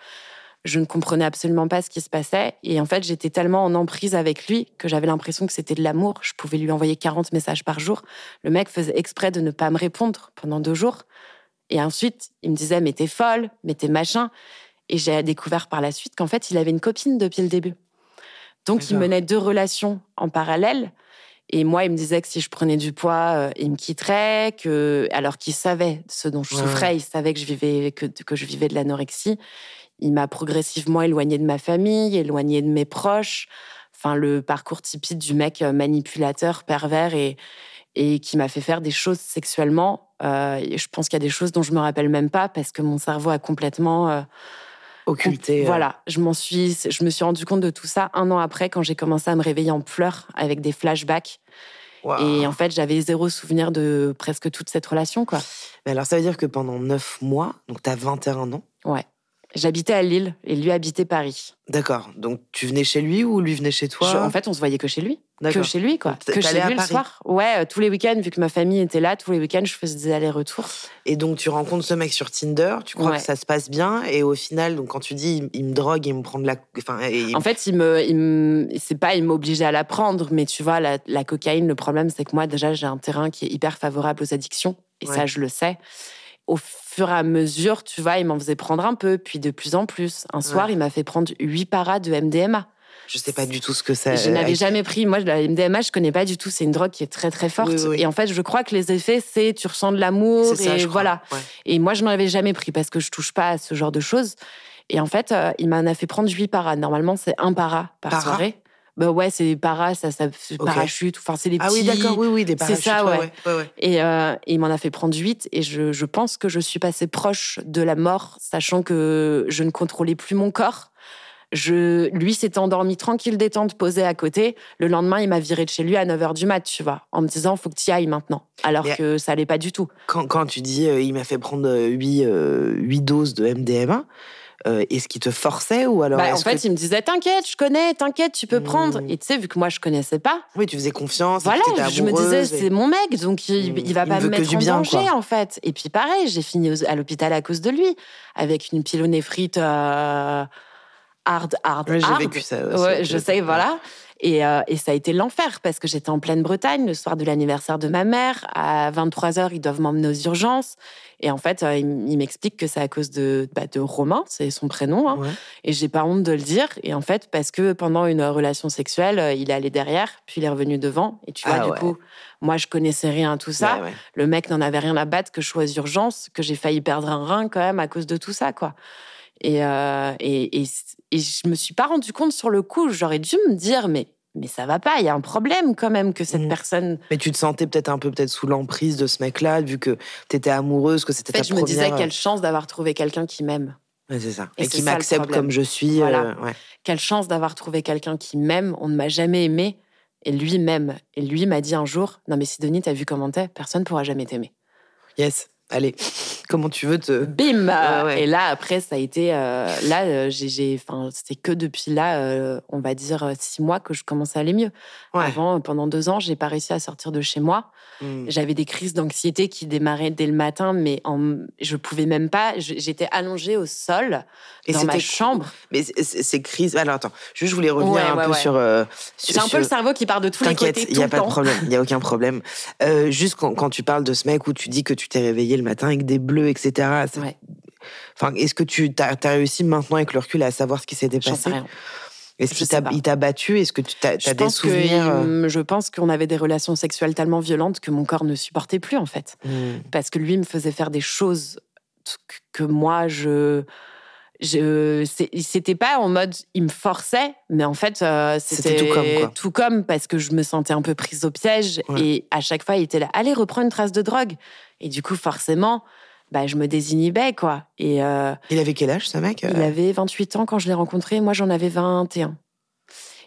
Je ne comprenais absolument pas ce qui se passait. Et en fait, j'étais tellement en emprise avec lui que j'avais l'impression que c'était de l'amour. Je pouvais lui envoyer 40 messages par jour. Le mec faisait exprès de ne pas me répondre pendant deux jours. Et ensuite, il me disait, mais t'es folle, mais t'es machin. Et j'ai découvert par la suite qu'en fait, il avait une copine depuis le début. Donc, il menait deux relations en parallèle. Et moi, il me disait que si je prenais du poids, euh, il me quitterait, que, alors qu'il savait ce dont je souffrais, il savait que je vivais, que, que je vivais de l'anorexie. Il m'a progressivement éloigné de ma famille, éloigné de mes proches. Enfin, le parcours typique du mec euh, manipulateur, pervers et, et qui m'a fait faire des choses sexuellement. Euh, je pense qu'il y a des choses dont je me rappelle même pas parce que mon cerveau a complètement occulté. Euh. Voilà, je m'en suis, je me suis rendu compte de tout ça un an après quand j'ai commencé à me réveiller en pleurs avec des flashbacks. Et en fait, j'avais zéro souvenir de presque toute cette relation, quoi. Mais alors, ça veut dire que pendant neuf mois, donc tu as 21 ans. Ouais. J'habitais à Lille et lui habitait Paris. D'accord. Donc tu venais chez lui ou lui venait chez toi? En fait, on se voyait que chez lui. Que chez lui, quoi. Que chez lui le soir. Ouais, euh, tous les week-ends, vu que ma famille était là, tous les week-ends, je faisais des allers-retours. Et donc tu rencontres ce mec sur Tinder, tu crois que ça se passe bien, et au final, donc quand tu dis il, me drogue, il me prend de la. Enfin, En fait, il me, il c'est pas il m'obligeait à la prendre, mais tu vois, la, la cocaïne, le problème, c'est que moi, déjà, j'ai un terrain qui est hyper favorable aux addictions, et ça, je le sais au fur et à mesure, tu vois, il m'en faisait prendre un peu, puis de plus en plus. Un soir, il m'a fait prendre huit paras de MDMA. Je sais pas du tout ce que c'est. Je n'avais jamais pris. Moi, la MDMA, je connais pas du tout. C'est une drogue qui est très très forte. Et en fait, je crois que les effets, c'est tu ressens de l'amour et voilà. Et moi, je n'en avais jamais pris parce que je touche pas à ce genre de choses. Et en fait, euh, il m'en a fait prendre huit paras. Normalement, c'est un para par soirée. Bah ouais, c'est des paras, ça, ça parachute. Enfin, c'est les petits. Ah oui, d'accord, oui, oui, des parachutes. C'est ça, ouais. Et, euh, il m'en a fait prendre huit. Et je, je, pense que je suis passée proche de la mort, sachant que je ne contrôlais plus mon corps. Je, lui s'était endormi tranquille, détente, posé à côté. Le lendemain, il m'a viré de chez lui à 9h du mat, tu vois, en me disant, faut que tu y ailles maintenant. Alors que ça allait pas du tout. Quand, quand tu dis, euh, il m'a fait prendre 8, euh, 8 doses de MDMA, euh, est-ce qu'il te forçait ou alors bah, En fait, il me disait T'inquiète, je connais, t'inquiète, tu peux hmm. prendre. Et tu sais, vu que moi, je connaissais pas. Oui, tu faisais confiance. Voilà, je me disais C'est mon mec, donc il, hmm. va pas me mettre en bien, danger, en fait. Et puis, pareil, j'ai fini à l'hôpital à cause de lui, avec une pyélonéphrite euh, hard, hard, ouais, J'ai vécu ça aussi. Ouais, je sais, voilà. Et, euh, et, ça a été l'enfer parce que j'étais en pleine Bretagne le soir de l'anniversaire de ma mère. À 23h, ils doivent m'emmener aux urgences. Et en fait, euh, il, m'explique que c'est à cause de, bah, de Romain, c'est son prénom. Hein. Et j'ai pas honte de le dire. Et en fait, parce que pendant une relation sexuelle, euh, il est allé derrière, puis il est revenu devant. Et tu vois, ah du coup, moi, je connaissais rien à tout ça. Le mec n'en avait rien à battre que je sois aux urgences, que j'ai failli perdre un rein quand même à cause de tout ça, quoi. Et, euh, et, et, et, je me suis pas rendu compte sur le coup. J'aurais dû me dire, mais mais ça va pas, il y a un problème quand même que cette mmh. personne. Mais tu te sentais peut-être un peu peut-être sous l'emprise de ce mec-là, vu que tu étais amoureuse, que c'était en fait, ta je me disais quelle chance d'avoir trouvé quelqu'un qui m'aime. Ouais, c'est ça. Et, qui m'accepte comme je suis. Voilà. Euh, quelle chance d'avoir trouvé quelqu'un qui m'aime. On ne m'a jamais aimé. Et lui m'aime. Et lui m'a dit un jour Non, mais Sidonie, t'as vu comment t'es? Personne ne pourra jamais t'aimer. Yes allez, comment tu veux te. Bim Et là, après, ça a été. Euh, là, euh, j'ai. Enfin, c'était que depuis là, euh, on va dire six mois que je commence à aller mieux. Avant, pendant deux ans, j'ai pas réussi à sortir de chez moi. Hmm. J'avais des crises d'anxiété qui démarraient dès le matin, mais en, je pouvais même pas. J'étais allongée au sol dans ma chambre. Mais ces crises. Alors attends, je voulais revenir un peu sur. J'ai un peu le cerveau qui part de tous les côtés. Il n'y a pas de problème. Il n'y a aucun problème. juste quand, quand, tu parles de ce mec où tu dis que tu t'es réveillé le matin avec des bleus, etc. Enfin, est-ce que tu as, réussi maintenant avec le recul à savoir ce qui s'était passé? Est-ce qu'il t'a battu? Est-ce que tu as, des souvenirs euh? Je pense qu'on avait des relations sexuelles tellement violentes que mon corps ne supportait plus, en fait. Hmm. Parce que lui me faisait faire des choses que moi, je je c'était pas en mode il me forçait mais en fait euh, c'était tout comme, tout comme parce que je me sentais un peu prise au piège et à chaque fois il était là allez reprends une trace de drogue et du coup forcément bah, je me désinhibais quoi et euh, il avait quel âge ce mec il avait 28 ans quand je l'ai rencontré moi j'en avais 21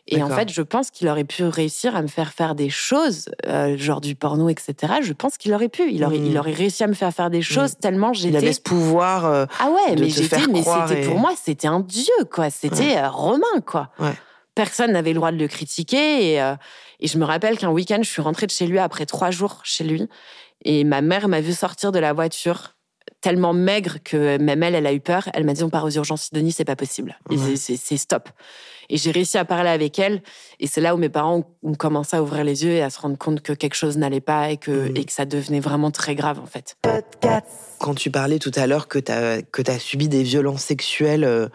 et en fait, je pense qu'il aurait pu réussir à me faire faire des choses, euh, genre du porno, etc. Je pense qu'il aurait pu. Il aurait, il mmh. aurait réussi à me faire faire des mmh. choses tellement j'étais. Il avait ce pouvoir. Euh, ah ouais, mais j'étais, mais c'était pour moi, c'était un dieu, quoi. C'était euh, romain, quoi. Personne n'avait le droit de le critiquer. Et, et je me rappelle qu'un week-end, je suis rentrée de chez lui après trois jours chez lui. Et ma mère m'a vu sortir de la voiture tellement maigre que même elle, elle a eu peur. Elle m'a dit on part aux urgences Sidonie, c'est pas possible. C'est stop. Et j'ai réussi à parler avec elle. Et c'est là où mes parents ont commencé à ouvrir les yeux et à se rendre compte que quelque chose n'allait pas et que, mmh. et que ça devenait vraiment très grave, en fait. Quand tu parlais tout à l'heure que tu as subi des violences sexuelles, euh,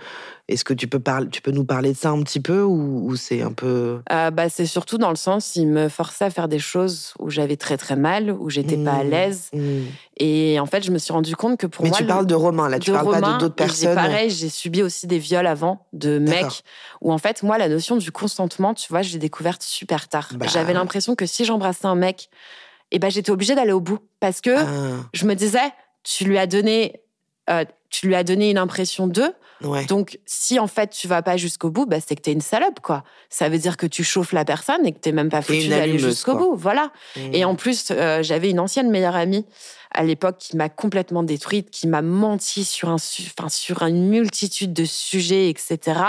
est-ce que tu peux, parler, tu peux nous parler de ça un petit peu ou, c'est un peu... Euh, bah, c'est surtout dans le sens, il me forçait à faire des choses où j'avais très très mal, où j'étais pas à mmh. l'aise. Mmh. Et en fait, je me suis rendu compte que pour moi... Mais tu parles de Romain, là, tu parles pas d'autres personnes. Pareil, j'ai subi aussi des viols avant de mecs, où en fait, moi, la notion du consentement, tu vois, je l'ai découverte super tard. Bah j'avais l'impression que si j'embrassais un mec, eh ben, j'étais obligée d'aller au bout. Parce que ah. je me disais, tu lui as donné... Euh, tu lui as donné une impression d'eux, donc, si en fait tu vas pas jusqu'au bout, bah, c'est que tu es une salope, quoi. Ça veut dire que tu chauffes la personne et que t'es même pas foutu d'aller jusqu'au bout. Voilà. Mmh. Et en plus, euh, j'avais une ancienne meilleure amie à l'époque qui m'a complètement détruite, qui m'a menti sur, un, enfin, sur une multitude de sujets, etc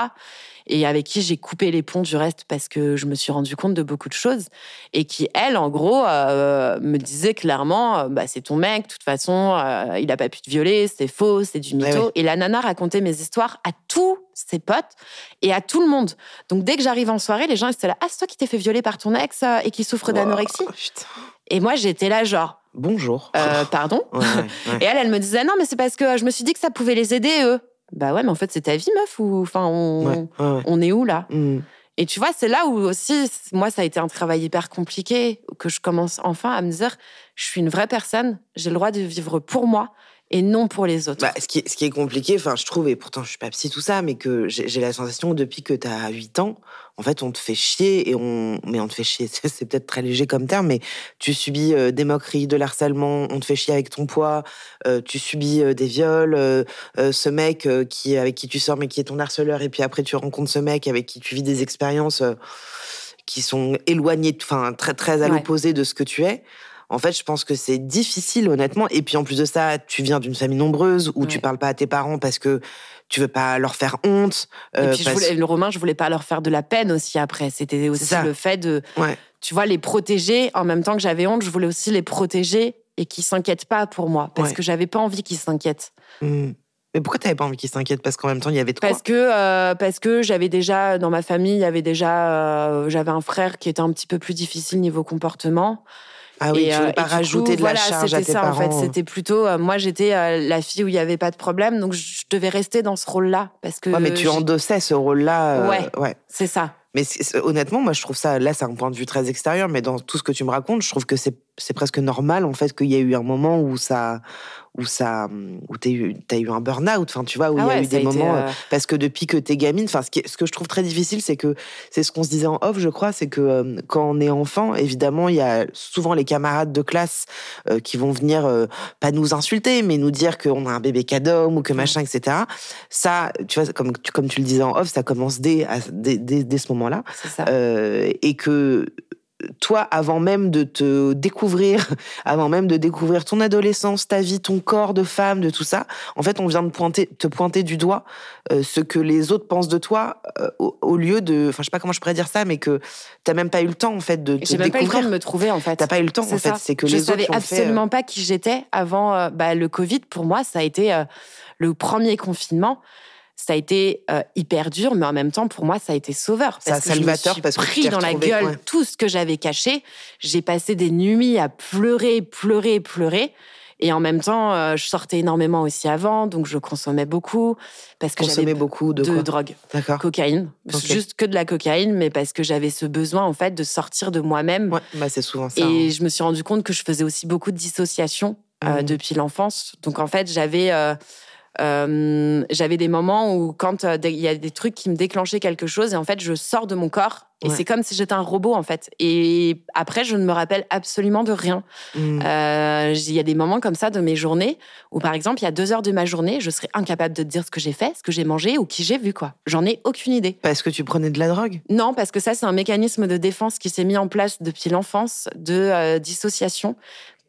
et avec qui j'ai coupé les ponts du reste parce que je me suis rendu compte de beaucoup de choses et qui, elle, en gros, euh, me disait clairement euh, bah, c'est ton mec, de toute façon, euh, il a pas pu te violer, c'est faux, c'est du mytho. Et la nana racontait mes histoires à tous ses potes et à tout le monde. Donc dès que j'arrive en soirée, les gens étaient là ah, c'est toi qui t'es fait violer par ton ex et qui souffre d'anorexie Et moi, j'étais là, genre. Bonjour. pardon. et elle, elle me disait non, mais c'est parce que je me suis dit que ça pouvait les aider, eux. Bah ouais, mais en fait, c'est ta vie, meuf, ou enfin, on, on est où là? Mmh. Et tu vois, c'est là où aussi, moi, ça a été un travail hyper compliqué, que je commence enfin à me dire, je suis une vraie personne, j'ai le droit de vivre pour moi et non pour les autres. Bah, ce, qui est, ce qui est compliqué, enfin, je trouve, et pourtant je suis pas psy tout ça, mais que j'ai la sensation depuis que tu as 8 ans, en fait, on te fait chier et on, mais on te fait chier, c'est peut-être très léger comme terme, mais tu subis euh, des moqueries, de l'harcèlement, on te fait chier avec ton poids, euh, tu subis euh, des viols, ce mec qui, avec qui tu sors mais qui est ton harceleur, et puis après tu rencontres ce mec avec qui tu vis des expériences qui sont éloignées, enfin très très à l'opposé de ce que tu es. En fait, je pense que c'est difficile, honnêtement. Et puis en plus de ça, tu viens d'une famille nombreuse où tu parles pas à tes parents parce que tu veux pas leur faire honte. et puis je voulais, le romain, je voulais pas leur faire de la peine aussi après. C'était aussi le fait de, tu vois, les protéger en même temps que j'avais honte. Je voulais aussi les protéger et qu'ils s'inquiètent pas pour moi parce que j'avais pas envie qu'ils s'inquiètent. Mmh. Mais pourquoi t'avais pas envie qu'ils s'inquiètent? Parce qu'en même temps, il y avait trop. Parce que euh, parce que j'avais déjà dans ma famille, il y avait déjà euh, j'avais un frère qui était un petit peu plus difficile niveau comportement. Ah oui, tu voulais euh, pas rajouter de la charge à tes ça, en fait. C'était plutôt, euh, moi, j'étais euh, la fille où il y avait pas de problème, donc je devais rester dans ce rôle-là parce que. Ouais, mais tu endossais ce rôle-là. ouais, ouais. c'est ça. Mais honnêtement, moi, je trouve ça, là, c'est un point de vue très extérieur, mais dans tout ce que tu me racontes, je trouve que c'est presque normal, en fait, qu'il y ait eu un moment où ça, où ça, où t'as eu, un burn-out, enfin, tu vois, où il y a ah eu des moments, euh, parce que depuis que t'es gamine, enfin, ce, ce que je trouve très difficile, c'est que, c'est ce qu'on se disait en off, je crois, c'est que euh, quand on est enfant, évidemment, il y a souvent les camarades de classe euh, qui vont venir, pas nous insulter, mais nous dire qu'on a un bébé cadom ou que machin, etc. Ça, tu vois, comme, comme tu le disais en off, ça commence dès, dès, dès ce moment là euh, et que toi, avant même de te découvrir, avant même de découvrir ton adolescence, ta vie, ton corps de femme, de tout ça, en fait, on vient de pointer, te pointer du doigt euh, ce que les autres pensent de toi, euh, au, lieu de, enfin, je sais pas comment je pourrais dire ça, mais que t'as même pas eu le temps, en fait, de te découvrir. J'ai pas eu le temps de me trouver, en fait. T'as pas eu le temps, en fait. C'est que je les savais autres absolument pas qui j'étais avant bah, le Covid. Pour moi, ça a été le premier confinement ça a été euh, hyper dur, mais en même temps, pour moi, ça a été sauveur. Parce que je me suis parce pris dans la gueule tout ce que j'avais caché. J'ai passé des nuits à pleurer, pleurer, pleurer. Et en même temps, euh, je sortais énormément aussi avant, donc je consommais beaucoup parce que j'avais beaucoup de, de drogue, cocaïne, juste que de la cocaïne, mais parce que j'avais ce besoin en fait de sortir de moi-même. Ouais, bah c'est souvent ça. Et hein. je me suis rendu compte que je faisais aussi beaucoup de dissociation euh, mmh. depuis l'enfance. Donc en fait, j'avais euh, euh, j'avais des moments où quand euh, il y a des trucs qui me déclenchaient quelque chose et en fait je sors de mon corps et c'est comme si j'étais un robot en fait. Et après je ne me rappelle absolument de rien. Mmh. euh, il y a des moments comme ça de mes journées où par exemple il y a deux heures de ma journée je serais incapable de dire ce que j'ai fait ce que j'ai mangé ou qui j'ai vu quoi. J'en ai aucune idée. Parce que tu prenais de la drogue? Non parce que ça c'est un mécanisme de défense qui s'est mis en place depuis l'enfance de dissociation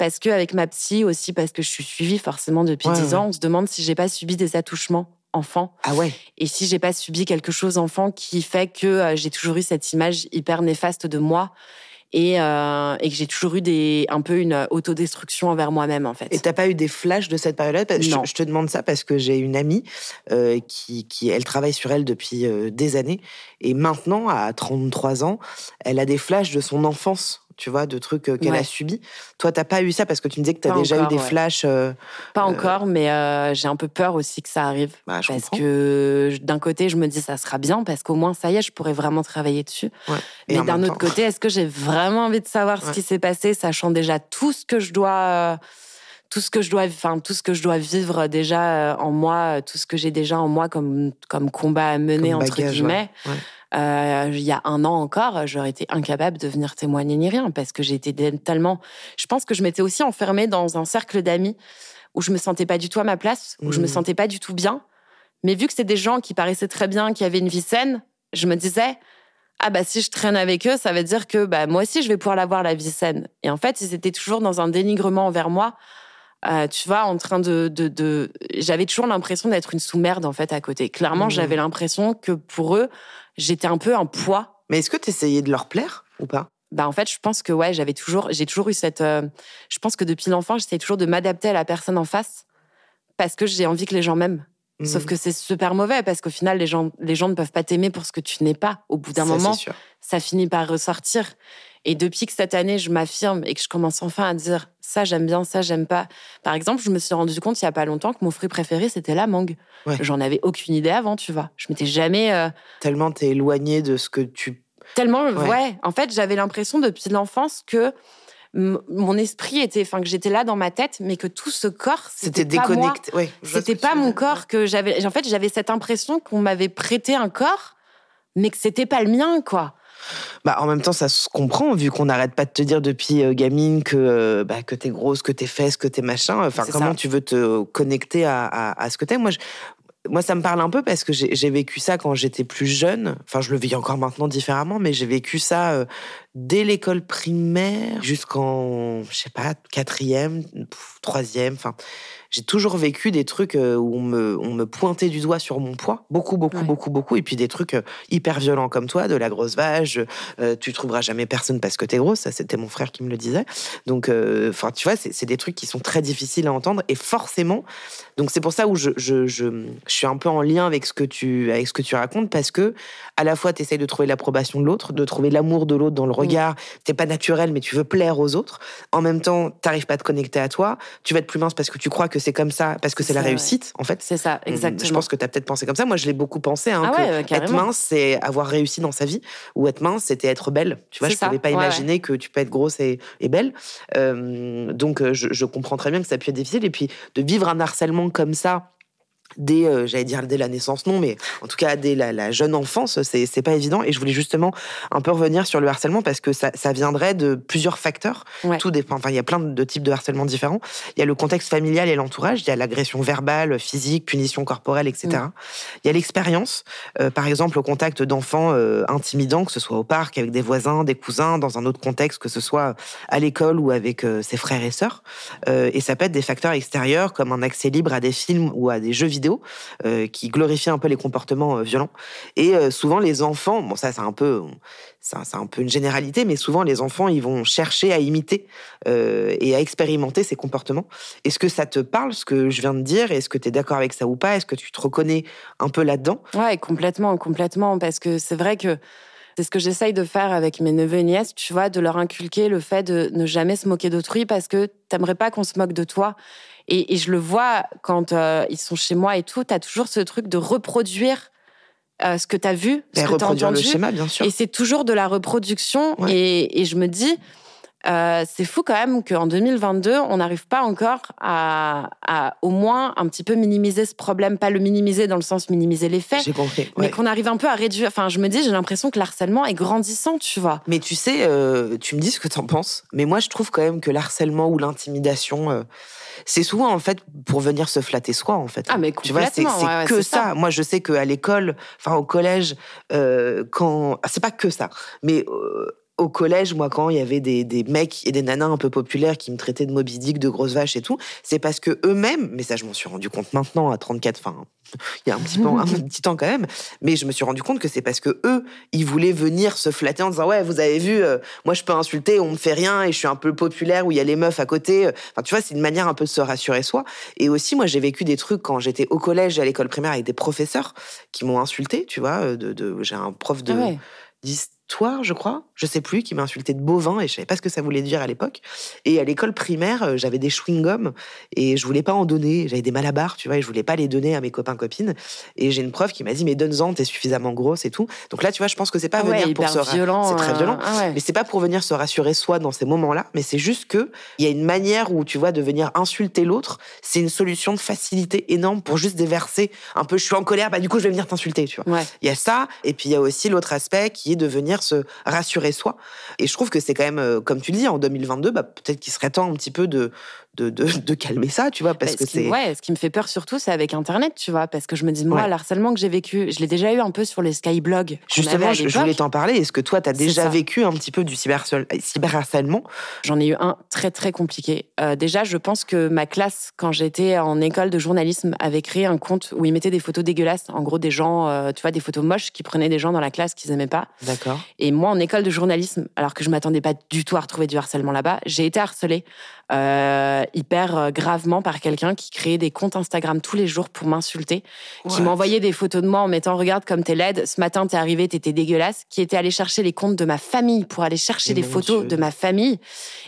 parce que avec ma psy aussi, parce que je suis suivie forcément depuis dix 10 ans, on se demande si j'ai pas subi des attouchements enfant. Ah ouais. Et si j'ai pas subi quelque chose enfant qui fait que euh, j'ai toujours eu cette image hyper néfaste de moi et, euh, et que j'ai toujours eu des, un peu une autodestruction envers moi-même en fait. Et t'as pas eu des flashs de cette période-là? Je, te demande ça parce que j'ai une amie euh, qui, qui, elle travaille sur elle depuis des années et maintenant à 33 ans, elle a des flashs de son enfance tu vois, de trucs euh, qu'elle a subis. Toi, t'as pas eu ça parce que tu me disais que tu as déjà eu des flashs. Euh, pas euh, encore, mais j'ai un peu peur aussi que ça arrive. Bah, parce que d'un côté, je me dis ça sera bien parce qu'au moins, ça y est, je pourrais vraiment travailler dessus. Mais d'un autre côté, est-ce que j'ai vraiment envie de savoir ce qui s'est passé, sachant déjà tout ce que je dois tout ce que je dois, enfin tout ce que je dois vivre déjà en moi, tout ce que j'ai déjà en moi comme comme combat à mener entre guillemets. Euh, il y a un an encore, j'aurais été incapable de venir témoigner ni rien parce que j'étais tellement. Je pense que je m'étais aussi enfermée dans un cercle d'amis où je me sentais pas du tout à ma place, où je me mmh. sentais pas du tout bien. Mais vu que c'est des gens qui paraissaient très bien, qui avaient une vie saine, je me disais ah bah si je traîne avec eux, ça veut dire que bah moi aussi je vais pouvoir l'avoir la vie saine. Et en fait, ils étaient toujours dans un dénigrement envers moi. Euh, tu vois, en train de, de, de... j'avais toujours l'impression d'être une sous-merde en fait à côté. Clairement, mmh. j'avais l'impression que pour eux, j'étais un peu un poids. Mais est-ce que tu essayais de leur plaire ou pas? Bah en fait, je pense que ouais, j'avais toujours, j'ai toujours eu cette. Euh, je pense que depuis l'enfant, j'essayais toujours de m'adapter à la personne en face parce que j'ai envie que les gens m'aiment. Sauf mmh. que c'est super mauvais parce qu'au final, les gens, les gens ne peuvent pas t'aimer pour ce que tu n'es pas. Au bout d'un moment, ça finit par ressortir. Et depuis que cette année, je m'affirme et que je commence enfin à dire ça j'aime bien, ça j'aime pas. Par exemple, je me suis rendu compte il y a pas longtemps que mon fruit préféré c'était la mangue. J'en avais aucune idée avant, tu vois. Je m'étais jamais. Euh... Tellement t'es éloigné de ce que tu. Tellement, ouais. En fait, j'avais l'impression depuis l'enfance que mon esprit était, enfin que j'étais là dans ma tête, mais que tout ce corps c'était déconnecté. Ouais, c'était pas mon corps que j'avais. En fait, j'avais cette impression qu'on m'avait prêté un corps, mais que c'était pas le mien, quoi. Bah, en même temps, ça se comprend, vu qu'on n'arrête pas de te dire depuis euh, gamine que, euh, bah, que t'es grosse, que t'es fesses, que t'es machin. Enfin, comment tu veux te connecter à, à, ce que t'es? Moi, moi, ça me parle un peu parce que j'ai vécu ça quand j'étais plus jeune. Enfin, je le vis encore maintenant différemment, mais j'ai vécu ça euh, dès l'école primaire jusqu'en, je sais pas, quatrième, troisième. Enfin, j'ai toujours vécu des trucs euh, où on me, on me pointait du doigt sur mon poids, beaucoup, beaucoup, beaucoup, beaucoup, et puis des trucs euh, hyper violents comme toi, de la grosse vache, euh, tu trouveras jamais personne parce que t'es grosse, ça c'était mon frère qui me le disait. Donc, enfin, tu vois, c'est des trucs qui sont très difficiles à entendre, et forcément, donc c'est pour ça où je, je, je, je, suis un peu en lien avec ce que tu, avec ce que tu racontes, parce que à la fois tu essayes de trouver l'approbation de l'autre, de trouver l'amour de l'autre dans le regard, t'es pas naturel, mais tu veux plaire aux autres. En même temps, t'arrives pas à te connecter à toi, tu vas être plus mince parce que tu crois que c'est comme ça, parce que c'est la réussite, en fait. C'est ça, exactement. Je pense que tu as peut-être pensé comme ça. Moi, je l'ai beaucoup pensé. Hein, ah être mince, c'est avoir réussi dans sa vie. Ou être mince, c'était être belle. Tu vois, je ne pouvais pas imaginer que tu peux être grosse et, belle. Euh, donc, je, je comprends très bien que ça puisse être difficile. Et puis, de vivre un harcèlement comme ça, dès, euh, j'allais dire dès la naissance, non, mais en tout cas dès la, jeune enfance, c'est, pas évident. Et je voulais justement un peu revenir sur le harcèlement parce que ça, ça viendrait de plusieurs facteurs. Tout dépend. Enfin, il y a plein de types de harcèlement différents. Il y a le contexte familial et l'entourage. Il y a l'agression verbale, physique, punition corporelle, etc. Mm. Il y a l'expérience. Euh, par exemple, au contact d'enfants euh, intimidants, que ce soit au parc avec des voisins, des cousins, dans un autre contexte, que ce soit à l'école ou avec ses frères et sœurs. et ça peut être des facteurs extérieurs comme un accès libre à des films ou à des jeux vidéo euh, qui glorifient un peu les comportements euh, violents. Et euh, souvent, les enfants, bon, ça, c'est un peu, c'est un, peu une généralité, mais souvent, les enfants, ils vont chercher à imiter et à expérimenter ces comportements. Est-ce que ça te parle, ce que je viens de dire? Est-ce que tu es d'accord avec ça ou pas? Est-ce que tu te reconnais un peu là-dedans? Ouais, complètement, complètement, parce que c'est vrai que C'est ce que j'essaye de faire avec mes neveux et nièces, tu vois, de leur inculquer le fait de ne jamais se moquer d'autrui parce que t'aimerais pas qu'on se moque de toi. Et, je le vois quand euh, ils sont chez moi et tout, t'as toujours ce truc de reproduire euh, ce que t'as vu, ce que t'as entendu. le schéma, bien sûr. Et c'est toujours de la reproduction. Et, et je me dis, euh, c'est fou quand même qu'en 2022, on n'arrive pas encore à, au moins un petit peu minimiser ce problème, pas le minimiser dans le sens minimiser les faits, J'ai compris, mais qu'on arrive un peu à réduire. Enfin, je me dis, j'ai l'impression que l'harcèlement est grandissant, tu vois. Mais tu sais, euh, tu me dis ce que t'en penses, mais moi je trouve quand même que l'harcèlement ou l'intimidation, euh, c'est souvent en fait pour venir se flatter soi en fait. Ah mais tu vois, c'est que ça. Moi je sais qu'à l'école, enfin au collège, quand c'est pas que ça, mais au collège, moi, quand il y avait des, des, mecs et des nanas un peu populaires qui me traitaient de Moby Dick, de grosse vache et tout, c'est parce que eux-mêmes, mais ça, je m'en suis rendu compte maintenant à 34, enfin, il y a un petit, peu, un petit temps quand même, mais je me suis rendu compte que c'est parce que eux, ils voulaient venir se flatter en disant ouais, vous avez vu, euh, moi je peux insulter, on me fait rien et je suis un peu populaire où il y a les meufs à côté. Enfin, tu vois, c'est une manière un peu de se rassurer soi. Et aussi, moi, j'ai vécu des trucs quand j'étais au collège et à l'école primaire avec des professeurs qui m'ont insulté, tu vois. Euh, de, de j'ai un prof de ah toi, je crois, je sais plus, qui m'a insulté de bovin et je savais pas ce que ça voulait dire à l'époque. Et à l'école primaire, euh, j'avais des chewing-gums et je voulais pas en donner. J'avais des malabars, tu vois, et je voulais pas les donner à mes copains copines. Et j'ai une prof qui m'a dit mais donne-en, t'es suffisamment grosse et tout. Donc là, tu vois, je pense que c'est pas venir pour se violent, c'est très violent, euh, ah mais c'est pas pour venir se rassurer soi dans ces moments-là, mais c'est juste que il y a une manière où tu vois de venir insulter l'autre, c'est une solution de facilité énorme pour juste déverser un peu. Je suis en colère, bah du coup je vais venir t'insulter, tu vois. Il y a ça, et puis il y a aussi l'autre aspect qui est de venir se rassurer soi. Et je trouve que c'est quand même, euh, comme tu le dis, en 2022, bah, peut-être qu'il serait temps un petit peu de, de, de, calmer ça, tu vois, parce que c'est... Ouais, ce qui me fait peur surtout, c'est avec Internet, tu vois, parce que je me dis, moi, l'harcèlement que j'ai vécu, je l'ai déjà eu un peu sur les skyblogs. Justement, je, voulais t'en parler. Est-ce que toi, tu as déjà vécu un petit peu du cyberharcèlement? J'en ai eu un très, très compliqué. Euh, déjà, je pense que ma classe, quand j'étais en école de journalisme, avait créé un compte où ils mettaient des photos dégueulasses, en gros, des gens, euh, tu vois, des photos moches qui prenaient des gens dans la classe qu'ils aimaient pas. D'accord. Et moi, en école de journalisme, alors que je m'attendais pas du tout à retrouver du harcèlement là-bas, j'ai été harcelée euh, hyper euh, gravement par quelqu'un qui créait des comptes Instagram tous les jours pour m'insulter, qui m'envoyait des photos de moi en mettant regarde comme t'es laide, ce matin t'es arrivé, t'étais dégueulasse, qui était allé chercher les comptes de ma famille pour aller chercher des photos de ma famille.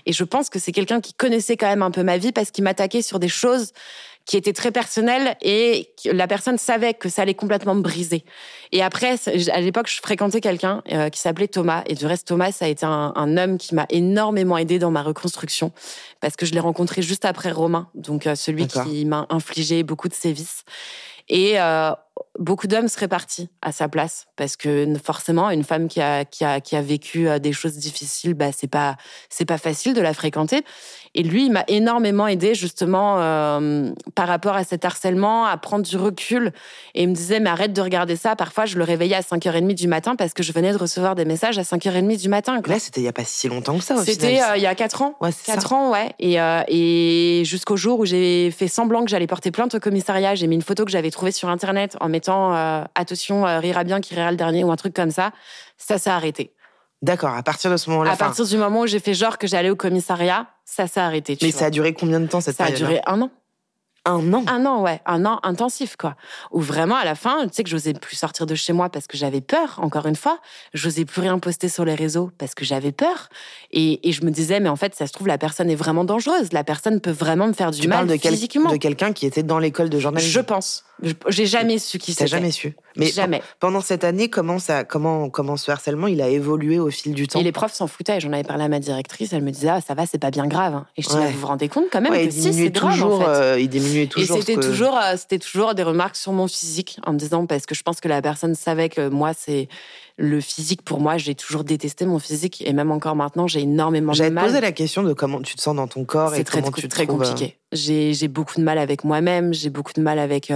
Et je pense que c'est quelqu'un qui connaissait quand même un peu ma vie parce qu'il m'attaquait sur des choses qui était très personnel et la personne savait que ça allait complètement me briser. Et après, à l'époque, je fréquentais quelqu'un euh, qui s'appelait Thomas. Et du reste, Thomas, ça a été un, homme qui m'a énormément aidé dans ma reconstruction parce que je l'ai rencontré juste après Romain, donc euh, celui qui m'a infligé beaucoup de sévices. Et euh, beaucoup d'hommes seraient partis à sa place parce que forcément, une femme qui a, qui a, qui a vécu des choses difficiles, bah, c'est pas, c'est pas facile de la fréquenter. Et lui, il m'a énormément aidé justement euh, par rapport à cet harcèlement, à prendre du recul. Et il me disait, mais arrête de regarder ça. Parfois, je le réveillais à 5h30 du matin parce que je venais de recevoir des messages à 5h30 du matin. Là, c'était il n'y a pas si longtemps que ça, C'était euh, il y a 4 ans. Ouais, 4 ans, ouais. Et, euh, et jusqu'au jour où j'ai fait semblant que j'allais porter plainte au commissariat, j'ai mis une photo que j'avais trouvée sur Internet en mettant attention, rira bien qui rira le dernier ou un truc comme ça. Ça s'est arrêté. D'accord, à partir de ce moment-là. À partir du moment où j'ai fait genre que j'allais au commissariat, ça s'est arrêté. Mais ça a duré combien de temps cette Ça a duré un an. Un an Un an, ouais. Un an intensif, quoi. Où vraiment, à la fin, tu sais que j'osais plus sortir de chez moi parce que j'avais peur, encore une fois. J'osais plus rien poster sur les réseaux parce que j'avais peur. Et, et, je me disais, mais en fait, ça se trouve, la personne est vraiment dangereuse. La personne peut vraiment me faire du mal de physiquement. de quelqu'un qui était dans l'école de journalisme Je pense. J'ai jamais su qui c'était. jamais su. Mais jamais. Pendant cette année, comment ça, comment, comment ce harcèlement, il a évolué au fil du temps? Et les profs s'en foutaient. J'en avais parlé à ma directrice. Elle me disait, ah, ça va, c'est pas bien grave. Hein. Et je disais, vous vous rendez compte quand même que si, c'est grave. Toujours, en fait. Euh, il diminuait toujours. Et c'était toujours, euh, c'était toujours des remarques sur mon physique en me disant, parce que je pense que la personne savait que moi, c'est le physique pour moi, j'ai toujours détesté mon physique et même encore maintenant, j'ai énormément de mal. J'avais posé la question de comment tu te sens dans ton corps et très, comment tu te très trouves... Euh, compliqué. J'ai beaucoup de mal avec moi-même, j'ai beaucoup de mal avec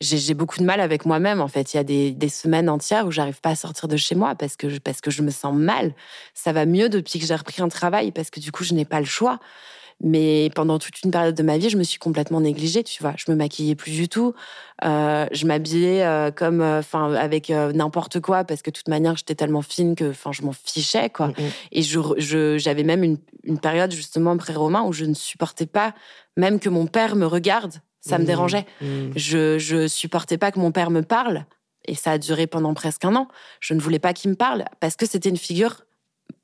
j'ai beaucoup de mal avec moi-même en fait. Il y a des, des semaines entières où j'arrive pas à sortir de chez moi parce que je, parce que je me sens mal. Ça va mieux depuis que j'ai repris un travail parce que du coup je n'ai pas le choix. Mais pendant toute une période de ma vie, je me suis complètement négligée, tu vois. Je me maquillais plus du tout. Euh, je m'habillais euh, comme, euh, enfin, avec n'importe quoi parce que de toute manière, j'étais tellement fine que, enfin, je m'en fichais, quoi. Mm, mm. Et je, j'avais même une, une, période justement pré-romain où je ne supportais pas même que mon père me regarde ça me mmh. dérangeait. Je, je supportais pas que mon père me parle Et ça a duré pendant presque un an. Je ne voulais pas qu'il me parle parce que c'était une figure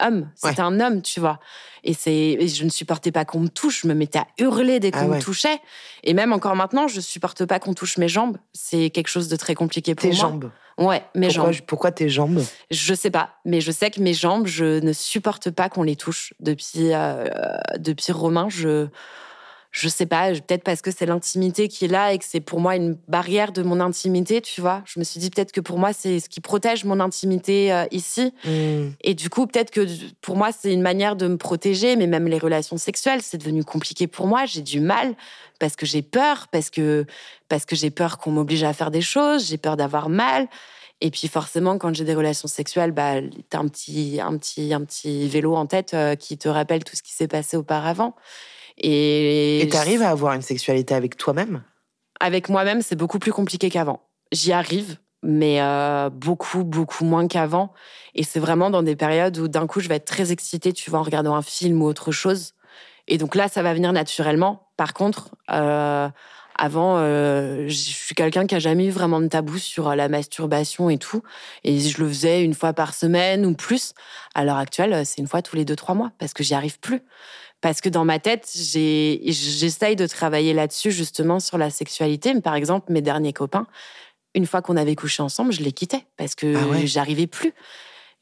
homme. C'était un homme, tu vois. Et c'est, je ne supportais pas qu'on me touche. Je me mettais à hurler dès ah qu'on me touchait. Et même encore maintenant, je supporte pas qu'on touche mes jambes. C'est quelque chose de très compliqué pour moi. Tes jambes. Ouais, mes pourquoi, jambes. Pourquoi tes jambes? Je sais pas, mais je sais que mes jambes, je ne supporte pas qu'on les touche. Depuis, euh, depuis Romain, je je sais pas, peut-être parce que c'est l'intimité qui est là et que c'est pour moi une barrière de mon intimité, tu vois. Je me suis dit peut-être que pour moi, c'est ce qui protège mon intimité euh, ici. Hmm. Et du coup, peut-être que pour moi, c'est une manière de me protéger, mais même les relations sexuelles, c'est devenu compliqué pour moi. J'ai du mal parce que j'ai peur, parce que, parce que j'ai peur qu'on m'oblige à faire des choses, j'ai peur d'avoir mal. Et puis forcément, quand j'ai des relations sexuelles, bah, t'as un petit, un, petit, un petit vélo en tête euh, qui te rappelle tout ce qui s'est passé auparavant. Et tu arrives à avoir une sexualité avec toi-même? Avec moi-même, c'est beaucoup plus compliqué qu'avant. J'y arrive, mais euh, beaucoup, beaucoup moins qu'avant. Et c'est vraiment dans des périodes où d'un coup, je vais être très excitée, tu vois, en regardant un film ou autre chose. Et donc là, ça va venir naturellement. Par contre, euh, avant, euh, je suis quelqu'un qui a jamais eu vraiment de tabou sur la masturbation et tout. Et je le faisais une fois par semaine ou plus. À l'heure actuelle, c'est une fois tous les deux, trois mois parce que j'y arrive plus. Parce que dans ma tête, j'essaye de travailler là-dessus, justement, sur la sexualité. Mais par exemple, mes derniers copains, une fois qu'on avait couché ensemble, je les quittais parce que ah j'arrivais plus.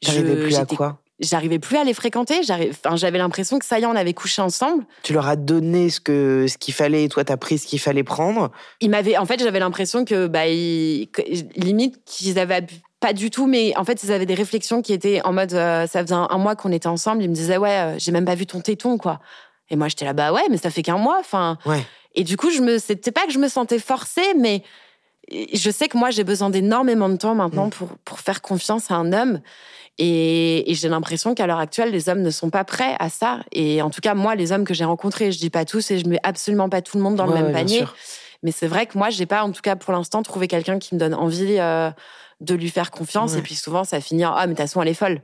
J'arrivais plus à quoi? J'arrivais plus à les fréquenter. J'avais l'impression que ça y est, on avait couché ensemble. Tu leur as donné ce que ce qu'il fallait et toi, tu as pris ce qu'il fallait prendre? Ils m'avaient, en fait, j'avais l'impression que, bah, limite, qu'ils avaient pas du tout, mais en fait, ils avaient des réflexions qui étaient en mode, euh, ça faisait un, mois qu'on était ensemble, ils me disaient, ouais, euh, j'ai même pas vu ton téton, quoi. Et moi, j'étais là, bah ouais, mais ça fait qu'un mois, enfin. Ouais. Et du coup, je me, c'était pas que je me sentais forcée, mais je sais que moi, j'ai besoin d'énormément de temps maintenant mm. pour, pour faire confiance à un homme. Et, j'ai l'impression qu'à l'heure actuelle, les hommes ne sont pas prêts à ça. Et en tout cas, moi, les hommes que j'ai rencontrés, je dis pas tous et je mets absolument pas tout le monde dans le même panier. Mais c'est vrai que moi, j'ai pas, en tout cas pour l'instant, trouvé quelqu'un qui me donne envie euh, de lui faire confiance. Et puis souvent, ça finit en Ah, mais de toute façon, elle est folle.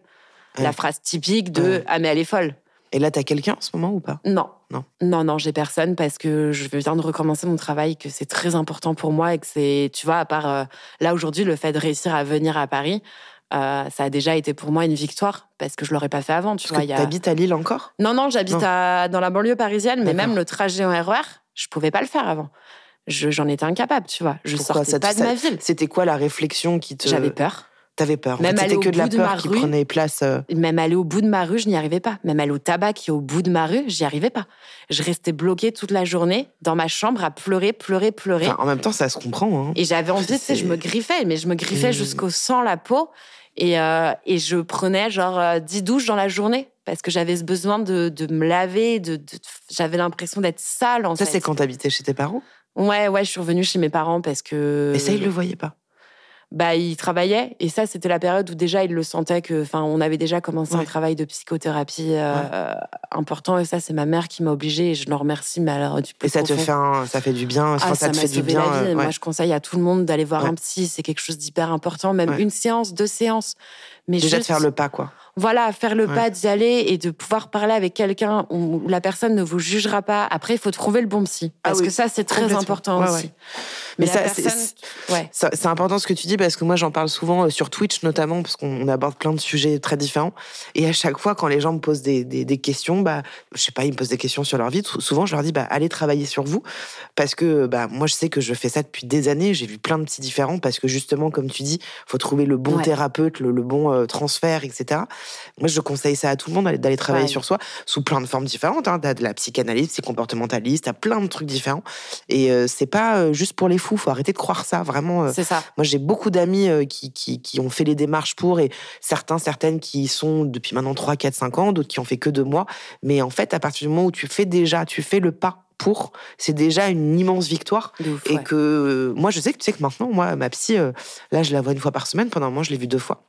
La phrase typique de Ah, mais elle est folle. Et là, t'as quelqu'un en ce moment ou pas? Non. Non, non, non j'ai personne parce que je viens de recommencer mon travail, que c'est très important pour moi et que c'est, tu vois, à part euh, là aujourd'hui, le fait de réussir à venir à Paris, euh, ça a déjà été pour moi une victoire parce que je l'aurais pas fait avant. Tu parce vois, t'habites à Lille encore? Non, non, j'habite dans la banlieue parisienne, mais même le trajet en RER, je pouvais pas le faire avant. J'en étais incapable, tu vois. Je Pourquoi sortais pas de ma ville. C'était quoi la réflexion qui te. J'avais peur. T'avais peur. Même aller au que de la peur qui prenait place. Euh. Même aller au bout de ma rue, je n'y arrivais pas. Même aller au tabac qui est au bout de ma rue, j'y arrivais pas. Je restais bloquée toute la journée dans ma chambre à pleurer, pleurer, pleurer. en même temps, ça se comprend. Hein. Et j'avais envie, tu sais, je me griffais, mais je me griffais mmh. jusqu'au sang la peau. Et, euh, et je prenais genre 10 euh, douches dans la journée parce que j'avais ce besoin de, de me laver, de, j'avais l'impression d'être sale en ça, c'est quand t'habitais chez tes parents? Ouais, ouais, je suis revenue chez mes parents parce que. Mais ça, ils le voyaient pas bah, il travaillait. Et ça, c'était la période où déjà il le sentait que, enfin, on avait déjà commencé un travail de psychothérapie euh, important. Et ça, c'est ma mère qui m'a obligée. Et je le remercie. Mais alors, du Et ça te fait, ça fait du bien. Ah, ça, te fait du bien. La vie. Moi, je conseille à tout le monde d'aller voir un psy. C'est quelque chose d'hyper important. Même une séance, deux séances. Mais déjà de faire le pas, quoi. Voilà, faire le pas d'y aller et de pouvoir parler avec quelqu'un où la personne ne vous jugera pas. Après, il faut trouver le bon psy. Ah parce que ça, c'est très important aussi. Mais, ça, c'est important ce que tu dis parce que moi j'en parle souvent euh, sur Twitch notamment parce qu'on aborde plein de sujets très différents et à chaque fois quand les gens me posent des, des, questions, bah je sais pas, ils me posent des questions sur leur vie. Souvent je leur dis bah allez travailler sur vous parce que bah moi je sais que je fais ça depuis des années. J'ai vu plein de petits différents parce que justement comme tu dis, faut trouver le bon thérapeute, le, bon euh, transfert, etc. Moi je conseille ça à tout le monde d'aller travailler sur soi sous plein de formes différentes. Hein. de la psychanalyse, c'est comportementaliste, t'as plein de trucs différents et euh, c'est pas juste pour les fous faut arrêter de croire ça, vraiment. Euh. C'est ça. Moi, j'ai beaucoup d'amis euh, qui, qui, ont fait les démarches pour, et certains, certaines qui sont depuis maintenant 3, 4, 5 ans, d'autres qui ont fait que deux mois. Mais en fait, à partir du moment où tu fais déjà, tu fais le pas pour, c'est déjà une immense victoire. et que euh, moi, je sais que tu sais que maintenant, moi, ma psy, là, je la vois une fois par semaine. Pendant un moment, je l'ai vue deux fois.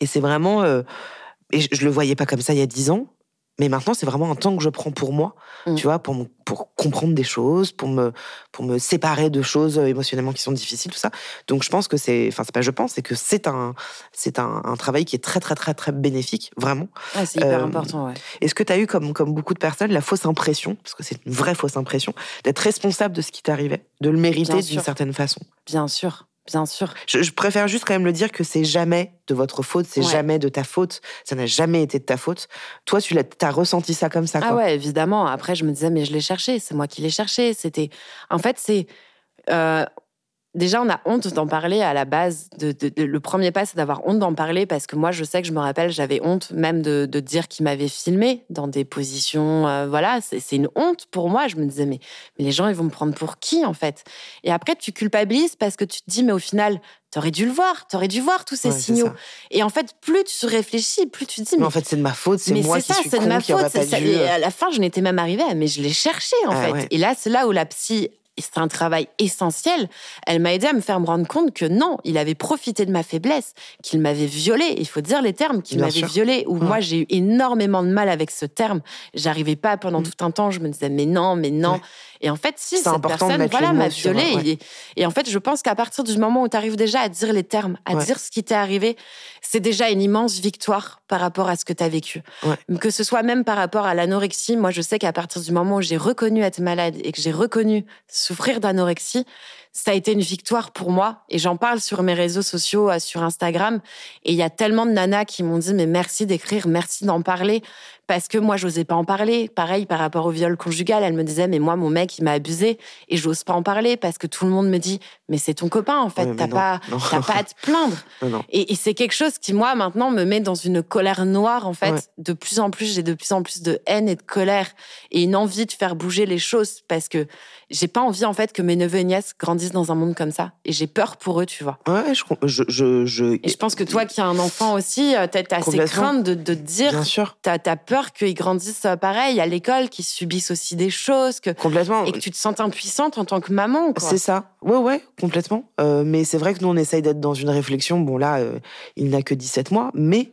Et c'est vraiment. et je, je le voyais pas comme ça il y a dix ans. Mais maintenant, c'est vraiment un temps que je prends pour moi, mm. tu vois, pour, pour comprendre des choses, pour me, pour me séparer de choses euh, émotionnellement qui sont difficiles, tout ça. Donc, je pense que c'est, enfin, c'est pas je pense, c'est que c'est un, c'est un, travail qui est très, très, très, très bénéfique, vraiment. c'est hyper euh, important, ouais. Est-ce que tu as eu, comme, comme beaucoup de personnes, la fausse impression, parce que c'est une vraie fausse impression, d'être responsable de ce qui t'arrivait, de le mériter d'une certaine façon? Bien sûr. Bien sûr. Je, préfère juste quand même le dire que c'est jamais de votre faute, c'est jamais de ta faute, ça n'a jamais été de ta faute. Toi, tu as, ressenti ça comme ça. Ah ouais, évidemment. Après, je me disais, mais je l'ai cherché, c'est moi qui l'ai cherché. C'était, en fait, c'est euh, déjà, on a honte d'en parler à la base. De, le premier pas, c'est d'avoir honte d'en parler parce que moi, je sais que je me rappelle, j'avais honte même de, dire qu'il m'avait filmé dans des positions. Euh, voilà, c'est une honte pour moi. Je me disais, mais, mais les gens, ils vont me prendre pour qui, en fait? Et après, tu culpabilises parce que tu te dis, mais au final, T'aurais dû le voir, t'aurais dû voir tous ces signaux. Et en fait, plus tu réfléchis, plus tu te dis. Mais, en fait, c'est de ma faute, c'est moi qui ça, suis con, de ma faute, Et euh. à la fin, je n'étais même arrivée mais je l'ai cherché en ah fait. Et là, c'est là où la psy c'est un travail essentiel. Elle m'a aidé à me faire me rendre compte que non, il avait profité de ma faiblesse, qu'il m'avait violée. Il faut dire les termes, qu'il m'avait violée. Ou moi, j'ai eu énormément de mal avec ce terme. J'arrivais pas pendant mm. tout un temps. Je me disais mais non, mais non. Et en fait, si cette personne, voilà, m'a violée. Et, en fait, je pense qu'à partir du moment où tu arrives déjà à dire les termes, à dire ce qui t'est arrivé, c'est déjà une immense victoire par rapport à ce que tu as vécu. Que ce soit même par rapport à l'anorexie, moi, je sais qu'à partir du moment où j'ai reconnu être malade et que j'ai reconnu souffrir d'anorexie, ça a été une victoire pour moi. Et j'en parle sur mes réseaux sociaux, euh, sur Instagram. Et il y a tellement de nanas qui m'ont dit, mais merci d'écrire, merci d'en parler parce que moi, j'osais pas en parler. Pareil, par rapport au viol conjugal, elle me disait, mais moi, mon mec, il m'a abusé et j'ose pas en parler parce que tout le monde me dit, mais c'est ton copain, en fait, t'as pas, pas à te plaindre. et, c'est quelque chose qui, moi, maintenant, me met dans une colère noire, en fait. De plus en plus, j'ai de plus en plus de haine et de colère et une envie de faire bouger les choses parce que j'ai pas envie, en fait, que mes neveux et nièces grandissent dans un monde comme ça. Et j'ai peur pour eux, tu vois. Ouais, je, je, je, Et je pense que toi qui as un enfant aussi, euh, t'as assez crainte de, de te dire, Bien sûr. t'as as peur qu'ils grandissent euh, pareil à l'école, qu'ils subissent aussi des choses, que complètement et que tu te sens impuissante en tant que maman. C'est ça. Ouais, ouais, complètement. Euh, mais c'est vrai que nous on essaye d'être dans une réflexion. Bon là, euh, il n'a que 17 mois, mais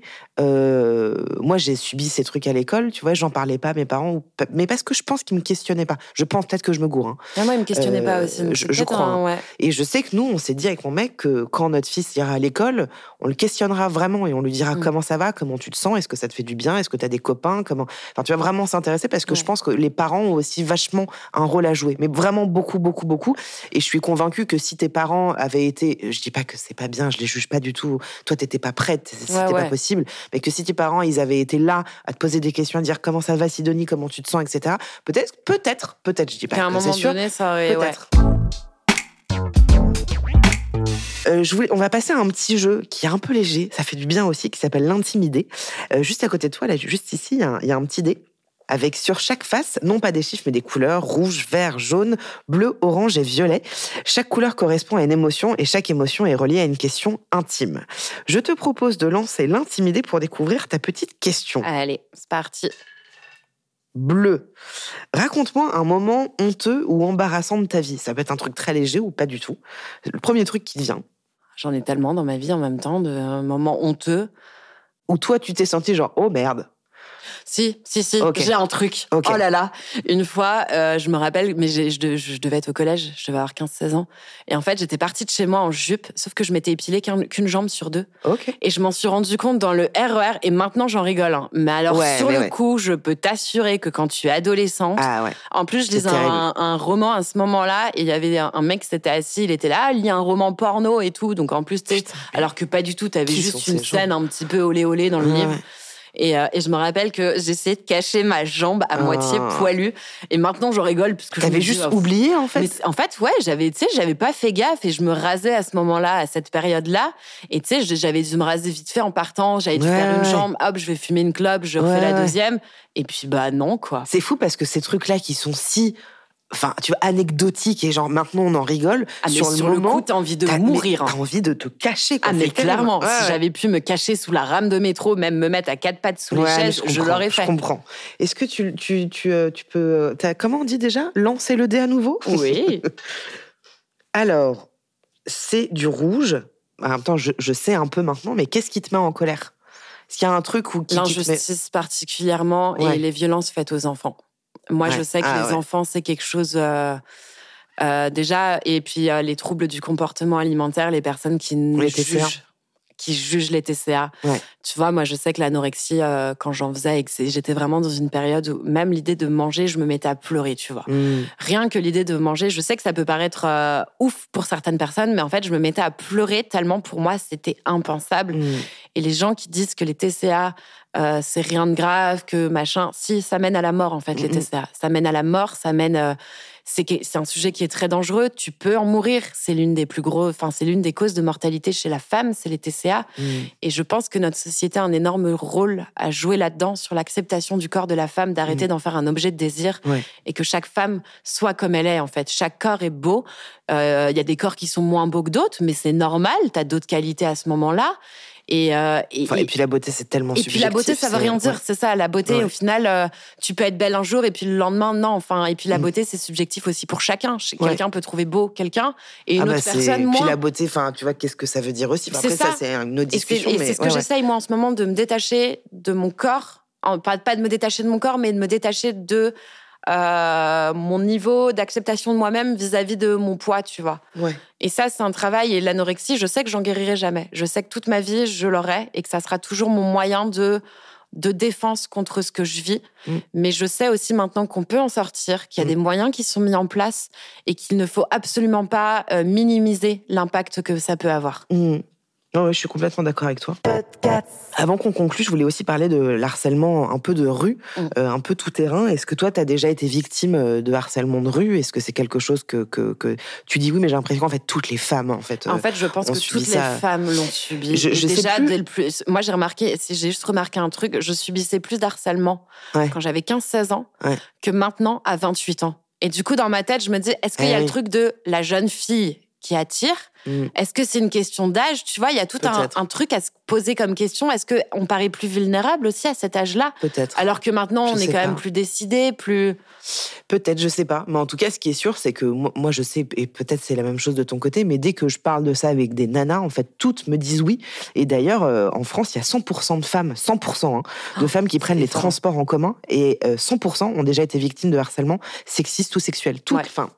moi j'ai subi ces trucs à l'école. Tu vois, j'en parlais pas à mes parents, mais parce que je pense qu'ils me questionnaient pas. Je pense peut-être que je me gourre. Hein. Ah, moi ils me questionnaient pas aussi. Je, crois. Hein. Et je sais que nous on s'est dit avec mon mec que quand notre fils ira à l'école, on le questionnera vraiment et on lui dira mm. comment ça va, comment tu te sens, est-ce que ça te fait du bien, est-ce que tu as des copains, comment. Enfin, tu vas vraiment s'intéresser parce que je pense que les parents ont aussi vachement un rôle à jouer, mais vraiment beaucoup, beaucoup, beaucoup. Et je suis convaincue que si tes parents avaient été, je dis pas que c'est pas bien, je les juge pas du tout. Toi, t'étais pas prête, c'était pas possible, mais que si tes parents ils avaient été là à te poser des questions, à dire comment ça va, Sidonie, comment tu te sens, etc. Peut-être, peut-être, peut-être, je dis pas que c'est sûr. Donné, ça peut-être. Euh, je voulais, on va passer à un petit jeu qui est un peu léger, ça fait du bien aussi, qui s'appelle l'intimidé. Euh, juste à côté de toi, là, juste ici, il y, a un petit dé avec sur chaque face, non pas des chiffres, mais des couleurs rouge, vert, jaune, bleu, orange et violet. Chaque couleur correspond à une émotion et chaque émotion est reliée à une question intime. Je te propose de lancer l'intimidé pour découvrir ta petite question. Allez, c'est parti. Bleu. Raconte-moi un moment honteux ou embarrassant de ta vie. Ça peut être un truc très léger ou pas du tout. Le premier truc qui te vient. J'en ai tellement dans ma vie en même temps de moments honteux. Où toi, tu t'es senti genre, oh merde, si, si, si, j'ai un truc. Oh là là. Une fois, euh, je me rappelle, mais je, je, devais être au collège, je devais avoir 15-16 ans. Et en fait, j'étais partie de chez moi en jupe, sauf que je m'étais épilée qu'une jambe sur deux. Et je m'en suis rendu compte dans le RER, e et maintenant j'en rigole. Hein. Mais alors, sur le coup, je peux t'assurer que quand tu es adolescente, ah en plus, je lisais un, roman à ce moment-là, et il y avait un, mec qui s'était assis, il était là, il lit un roman porno et tout. Donc en plus, alors que pas du tout, t'avais juste une scène un petit peu olé olé dans le livre. Et, euh, et, je me rappelle que j'essayais de cacher ma jambe à moitié ah. poilue. Et maintenant, je rigole parce que t'avais juste oh, oublié en fait? Mais en fait, ouais, j'avais, tu sais, j'avais pas fait gaffe et je me rasais à ce moment-là, à cette période-là. Et tu sais, j'avais dû me raser vite fait en partant. J'avais dû faire une jambe. Hop, je vais fumer une clope. Je refais la deuxième. Et puis bah non quoi. C'est fou parce que ces trucs-là qui sont si enfin, tu vois, anecdotique et genre maintenant on en rigole. Ah, sur, le, moment, coup, t'as envie de mourir. T'as envie de te cacher. Quoi, ah, mais clairement, si j'avais pu me cacher sous la rame de métro, même me mettre à quatre pattes sous les chaises, je, l'aurais fait. Je comprends. Est-ce que tu, tu, tu, euh, tu peux. Euh, as, comment on dit déjà? Lancer le dé à nouveau? Oui. Alors, c'est du rouge. En même temps, je, je sais un peu maintenant, mais qu'est-ce qui te met en colère? Est-ce qu'il y a un truc où. L'injustice particulièrement et les violences faites aux enfants. Moi, je sais que ah les enfants, c'est quelque chose. Euh, euh, déjà, et puis les troubles du comportement alimentaire, les personnes qui qui jugent les TCA. Tu vois, moi, je sais que l'anorexie, euh, quand j'en faisais, j'étais vraiment dans une période où même l'idée de manger, je me mettais à pleurer, tu vois. Mm. Rien que l'idée de manger, je sais que ça peut paraître euh, ouf pour certaines personnes, mais en fait, je me mettais à pleurer tellement pour moi, c'était impensable. Mm. Et les gens qui disent que les TCA, euh, c'est rien de grave, que machin, si, ça mène à la mort, en fait, les TCA. Ça mène à la mort, ça mène c'est un sujet qui est très dangereux. Tu peux en mourir. C'est l'une des plus gros, enfin c'est l'une des causes de mortalité chez la femme, c'est les TCA. Mm. Et je pense que notre société a un énorme rôle à jouer là-dedans sur l'acceptation du corps de la femme, d'arrêter mm. d'en faire un objet de désir et que chaque femme soit comme elle est. En fait, chaque corps est beau. Euh, il y a des corps qui sont moins beaux que d'autres, mais c'est normal. Tu as d'autres qualités à ce moment-là. Euh, et, et, puis la beauté, c'est tellement Et puis la beauté, ça veut rien dire, c'est ça. La beauté, au final, euh, tu peux être belle un jour et puis le lendemain, non. Enfin, et puis la mm. beauté, c'est subjectif aussi pour chacun. Quelqu'un peut trouver beau quelqu'un et une ah bah autre personne moins. Puis la beauté, enfin, tu vois, qu'est-ce que ça veut dire aussi? Après, ça, c'est une autre discussion. Et c'est ce que j'essaye moi en ce moment de me détacher de mon corps, pas, pas de me détacher de mon corps, mais de me détacher de euh, mon niveau d'acceptation de moi-même vis-à-vis de mon poids, tu vois. Ouais. Et ça, c'est un travail. Et l'anorexie, je sais que j'en guérirai jamais. Je sais que toute ma vie, je l'aurai et que ça sera toujours mon moyen de de défense contre ce que je vis. Mm. Mais je sais aussi maintenant qu'on peut en sortir, qu'il y a des mm. moyens qui sont mis en place et qu'il ne faut absolument pas euh, minimiser l'impact que ça peut avoir. Mm. Non, je suis complètement d'accord avec toi. Avant qu'on conclue, je voulais aussi parler de l'harcèlement un peu de rue, mm. euh, un peu tout terrain. Est-ce que toi, tu as déjà été victime euh, de harcèlement de rue? Est-ce que c'est quelque chose que, que, que, tu dis oui, mais j'ai l'impression qu'en fait, toutes les femmes, en fait. En fait, je pense que toutes les femmes l'ont subi. Je, déjà, le plus... moi, j'ai remarqué, j'ai juste remarqué un truc, je subissais plus d'harcèlement quand j'avais 15-16 ans que maintenant à 28 ans. Et du coup, dans ma tête, je me dis, est-ce qu'il y a eh le truc de la jeune fille qui attire Mm. Est-ce que c'est une question d'âge? Tu vois, il y a tout un, truc à se poser comme question. Est-ce qu'on paraît plus vulnérable aussi à cet âge-là? Peut-être. Alors que maintenant, on est quand même plus décidé, plus. Peut-être, je sais pas. Mais en tout cas, ce qui est sûr, c'est que moi, je sais, et peut-être c'est la même chose de ton côté, mais dès que je parle de ça avec des nanas, en fait, toutes me disent oui. Et d'ailleurs, euh, en France, il y a 100% de femmes, 100% hein, de oh, femmes qui prennent les transports en commun, et 100% euh, ont déjà été victimes de harcèlement sexiste ou sexuel. Tout, enfin.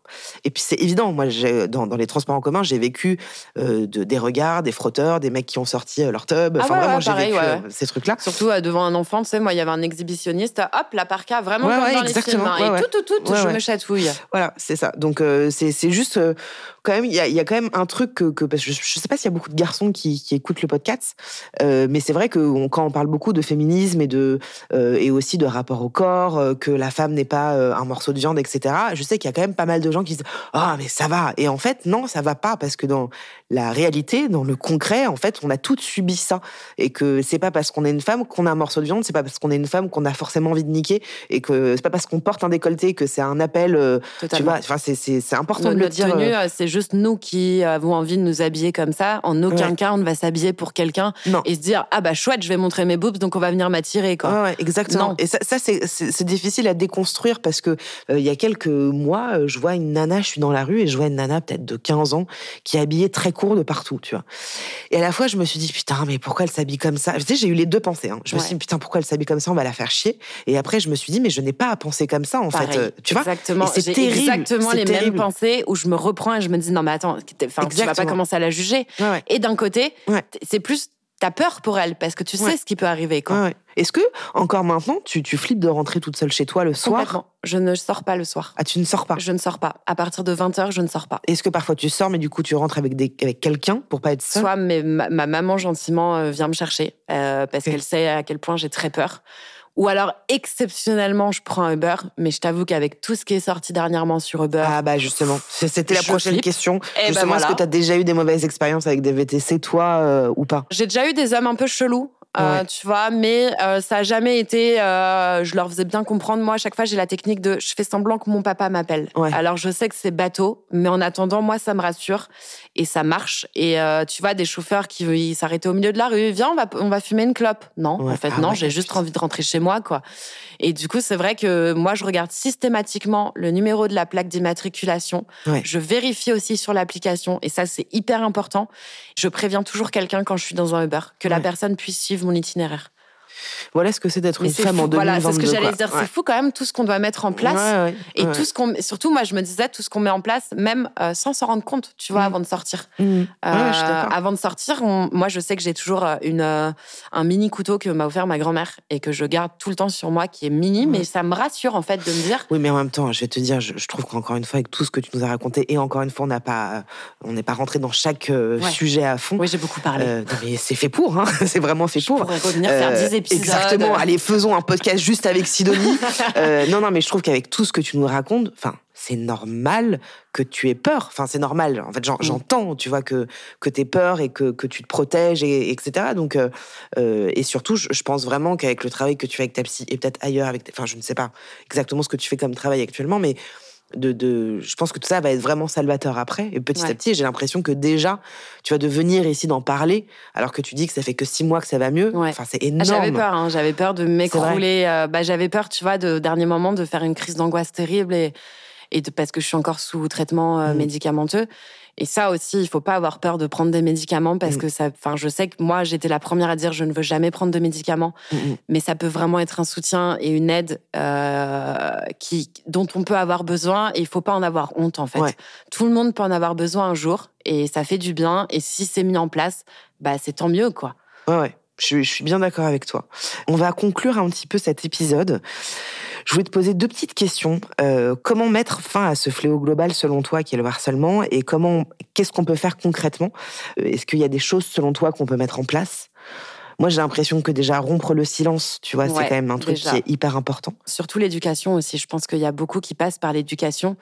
Et puis c'est évident. Moi, dans, dans les transports en commun, j'ai vécu euh, de, des regards, des frotteurs, des mecs qui ont sorti euh, leur tub. Ah enfin, vraiment, j'ai vécu euh, ces trucs-là. Surtout devant un enfant, tu sais, moi, il y avait un exhibitionniste, hop, la parka, vraiment comme dans les films. Hein, et tout, tout, tout, je me chatouille. Voilà, c'est ça. Donc, c'est juste quand même, il y, y a, quand même un truc que, que parce que je, je sais pas s'il y a beaucoup de garçons qui, qui écoutent le podcast, mais c'est vrai que quand on parle beaucoup de féminisme et de et aussi de rapport au corps, que la femme n'est pas un morceau de viande, etc. Je sais qu'il y a quand même pas mal de gens qui disent ah mais ça va et en fait non ça va pas parce que dans la réalité, dans le concret, en fait, on a toutes subi ça et que c'est pas parce qu'on est une femme qu'on a un morceau de viande, c'est pas parce qu'on est une femme qu'on a forcément envie de niquer et que c'est pas parce qu'on porte un décolleté que c'est un appel. tu vois, enfin c'est c'est important de le dire. Tenue, c'est juste nous qui avons envie de nous habiller comme ça. En aucun cas, on ne va s'habiller pour quelqu'un et se dire ah bah chouette, je vais montrer mes boobs, donc on va venir m'attirer quoi. Ouais, exactement. Et ça, ça c'est difficile à déconstruire parce que euh, il y a quelques mois, euh, je vois une nana, je suis dans la rue et je vois une nana peut-être de 15 ans qui est habillée très court de partout, tu vois. Et à la fois, je me suis dit putain, mais pourquoi elle s'habille comme ça? Tu sais, j'ai eu les deux pensées. Hein. Je me suis dit putain, pourquoi elle s'habille comme ça? On va la faire chier. Et après, je me suis dit mais je n'ai pas à penser comme ça en fait. Euh, tu vois Exactement. C'est terrible. Exactement les mêmes pensées où je me reprends et je me dis non mais attends attends, tu vas pas commencer à la juger. Et d'un côté, c'est plus t'as peur pour elle parce que tu sais ce qui peut arriver. Est-ce que encore maintenant, tu, tu flippes de rentrer toute seule chez toi le soir? Je ne sors pas le soir. Ah, tu ne sors pas? Je ne sors pas. À partir de 20h, je ne sors pas. Est-ce que parfois tu sors, mais du coup tu rentres avec, des, avec quelqu'un pour pas être seule? Soit mais ma, maman gentiment euh, vient me chercher euh, parce qu'elle sait à quel point j'ai très peur. Ou alors, exceptionnellement, je prends Uber, mais je t'avoue qu'avec tout ce qui est sorti dernièrement sur Uber. Ah, bah, justement. C'était la prochaine question. Et eh ben justement, est-ce que tu as déjà eu des mauvaises expériences avec des VTC, toi, euh, ou pas? J'ai déjà eu des hommes un peu chelous. Euh, tu vois, mais euh, ça a jamais été. Euh, je leur faisais bien comprendre. Moi, à chaque fois, j'ai la technique de je fais semblant que mon papa m'appelle. Alors, je sais que c'est bateau, mais en attendant, moi, ça me rassure et ça marche. Et tu vois, des chauffeurs qui s'arrêtaient au milieu de la rue, viens, on va, on va fumer une clope. Non, en fait, ah non, j'ai juste envie de rentrer chez moi, quoi. Et du coup, c'est vrai que moi, je regarde systématiquement le numéro de la plaque d'immatriculation. Je vérifie aussi sur l'application, et ça, c'est hyper important. Je préviens toujours quelqu'un quand je suis dans un Uber, que la personne puisse suivre mon itinéraire. Voilà ce que c'est d'être une femme en 2022. Voilà, c'est ce que j'allais dire. C'est fou quand même tout ce qu'on doit mettre en place. et tout ce qu'on, surtout moi, je me disais tout ce qu'on met en place, même euh, sans s'en rendre compte, tu vois, mm. avant de sortir. Mm. Euh, avant de sortir, moi, je sais que j'ai toujours euh, une, un mini couteau que m'a offert ma grand-mère et que je garde tout le temps sur moi, qui est mini, mais ça me rassure en fait de me dire. Oui, mais en même temps, je vais te dire, je, trouve qu'encore une fois, avec tout ce que tu nous as raconté, et encore une fois, on n'a pas, on n'est pas rentré dans chaque sujet à fond. Oui, j'ai beaucoup parlé. mais c'est fait pour, hein. c'est vraiment fait pour. On pourrait revenir faire 10 épisodes. Exactement. Allez, faisons un podcast juste avec Sidonie. Euh, non, non, mais je trouve qu'avec tout ce que tu nous racontes, enfin, c'est normal que tu aies peur. Enfin, c'est normal. En fait, mm. j'entends, tu vois, que, que tu aies peur et que, que tu te protèges, et, etc. Donc, euh, euh, et surtout, je, pense vraiment qu'avec le travail que tu fais avec ta psy et peut-être ailleurs avec. Enfin, je ne sais pas exactement ce que tu fais comme travail actuellement, mais de, je pense que tout ça va être vraiment salvateur après. Et petit à petit, j'ai l'impression que déjà, tu vas devenir ici d'en parler, alors que tu dis que ça fait que six mois que ça va mieux. Enfin, c'est énorme. J'avais peur, hein. j'avais peur de m'écrouler. Euh, bah, j'avais peur, tu vois, de dernier moment, de faire une crise d'angoisse terrible et, et parce que je suis encore sous traitement euh, mmh. médicamenteux. Et ça aussi, il faut pas avoir peur de prendre des médicaments parce mm. que ça, enfin, je sais que moi, j'étais la première à dire je ne veux jamais prendre de médicaments, mm, mm. mais ça peut vraiment être un soutien et une aide euh, qui, dont on peut avoir besoin et il faut pas en avoir honte en fait. Tout le monde peut en avoir besoin un jour et ça fait du bien et si c'est mis en place, bah c'est tant mieux quoi. Ouais, ouais. Je, je suis bien d'accord avec toi. On va conclure un petit peu cet épisode. Je voulais te poser deux petites questions. Euh, comment mettre fin à ce fléau global selon toi qui est le harcèlement et comment, qu'est-ce qu'on peut faire concrètement? Euh, Est-ce qu'il y a des choses selon toi qu'on peut mettre en place? Moi, j'ai l'impression que déjà rompre le silence, tu vois, c'est quand même un truc qui est hyper important. Surtout l'éducation aussi. Je pense qu'il y a beaucoup qui passent par l'éducation.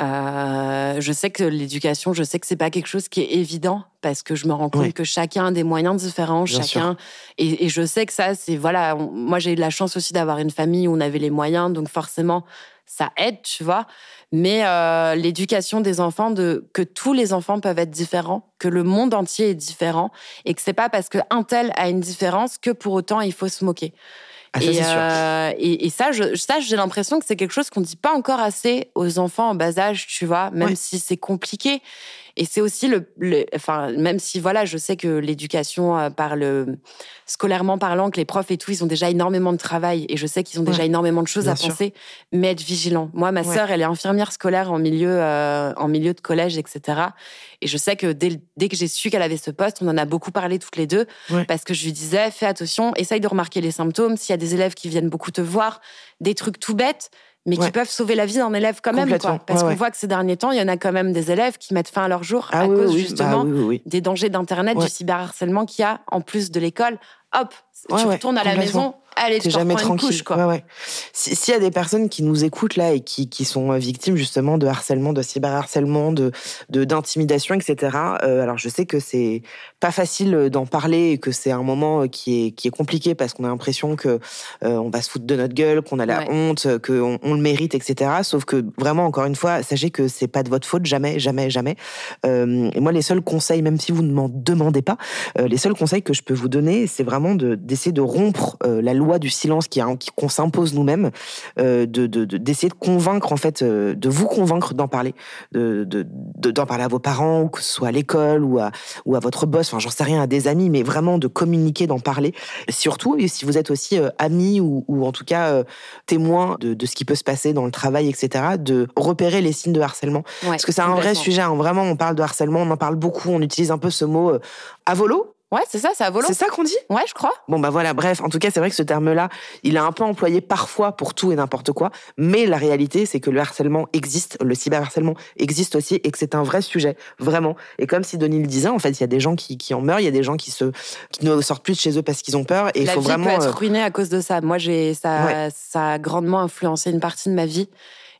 Euh, je sais que l'éducation, je sais que c'est pas quelque chose qui est évident parce que je me rends compte que chacun a des moyens différents, chacun et, et, je sais que ça c'est voilà. moi j'ai eu la chance aussi d'avoir une famille où on avait les moyens, donc forcément ça aide, tu vois. Mais euh, l'éducation des enfants, de que tous les enfants peuvent être différents, que le monde entier est différent et que c'est pas parce qu'un tel a une différence que pour autant il faut se moquer. Ah, et, euh, et, et, ça, je, ça, j'ai l'impression que c'est quelque chose qu'on dit pas encore assez aux enfants en bas âge, tu vois, même si c'est compliqué. Et c'est aussi le, enfin, même si voilà, je sais que l'éducation euh, par le scolairement parlant, que les profs et tout, ils ont déjà énormément de travail et je sais qu'ils ont déjà énormément de choses à penser, mais être vigilant. Moi, ma sœur, elle est infirmière scolaire en milieu, euh, en milieu de collège, etc. Et je sais que dès, dès que j'ai su qu'elle avait ce poste, on en a beaucoup parlé toutes les deux parce que je lui disais, fais attention, essaye de remarquer les symptômes. S'il y a des élèves qui viennent beaucoup te voir, des trucs tout bêtes, mais qui peuvent sauver la vie d'un élève quand même. Quoi. Parce qu'on voit que ces derniers temps, il y en a quand même des élèves qui mettent fin à leur jour ah à cause bah justement des dangers d'Internet, du cyberharcèlement qu'il y a en plus de l'école. Hop, tu retournes à la maison, allez, tu jamais tranquille. Couche, quoi. Ouais, S'il y a des personnes qui nous écoutent là et qui, qui sont euh, victimes justement de harcèlement, de cyberharcèlement, de d'intimidation, etc. Euh, alors je sais que c'est pas facile euh, d'en parler et que c'est un moment qui est qui est compliqué parce qu'on a l'impression que on va se foutre de notre gueule, qu'on a la honte, qu'on on le mérite, etc. Sauf que vraiment encore une fois, sachez que c'est pas de votre faute, jamais, jamais, jamais. et moi les seuls conseils, même si vous ne m'en demandez pas, les seuls conseils que je peux vous donner, c'est vraiment d'essayer de, de rompre la loi du silence qui, qu'on s'impose nous-mêmes, euh, de, d'essayer de, convaincre en fait, euh, de vous convaincre d'en parler, de, d'en parler à vos parents, ou que ce soit à l'école ou à, ou à votre boss, enfin j'en sais rien, à des amis, mais vraiment de communiquer, d'en parler. Surtout, et si vous êtes aussi euh, amis ou, ou, en tout cas témoin de, de, ce qui peut se passer dans le travail, etc., de repérer les signes de harcèlement. Parce que c'est un vrai sujet, hein. vraiment on parle de harcèlement, on en parle beaucoup, on utilise un peu ce mot à volo, Ouais, c'est ça, c'est à volant. C'est ça qu'on dit? Ouais, je crois. Bon, bah voilà, bref, en tout cas, c'est vrai que ce terme-là, il est un peu employé parfois pour tout et n'importe quoi, mais la réalité, c'est que le harcèlement existe, le cyberharcèlement existe aussi, et que c'est un vrai sujet, vraiment. Et comme Sidonie le disait, en fait, il y a des gens qui, qui en meurent, il y a des gens qui, se, qui ne sortent plus de chez eux parce qu'ils ont peur, et il faut vraiment... peut être euh, ruinée à cause de ça. Moi, j'ai ça, ça a grandement influencé une partie de ma vie.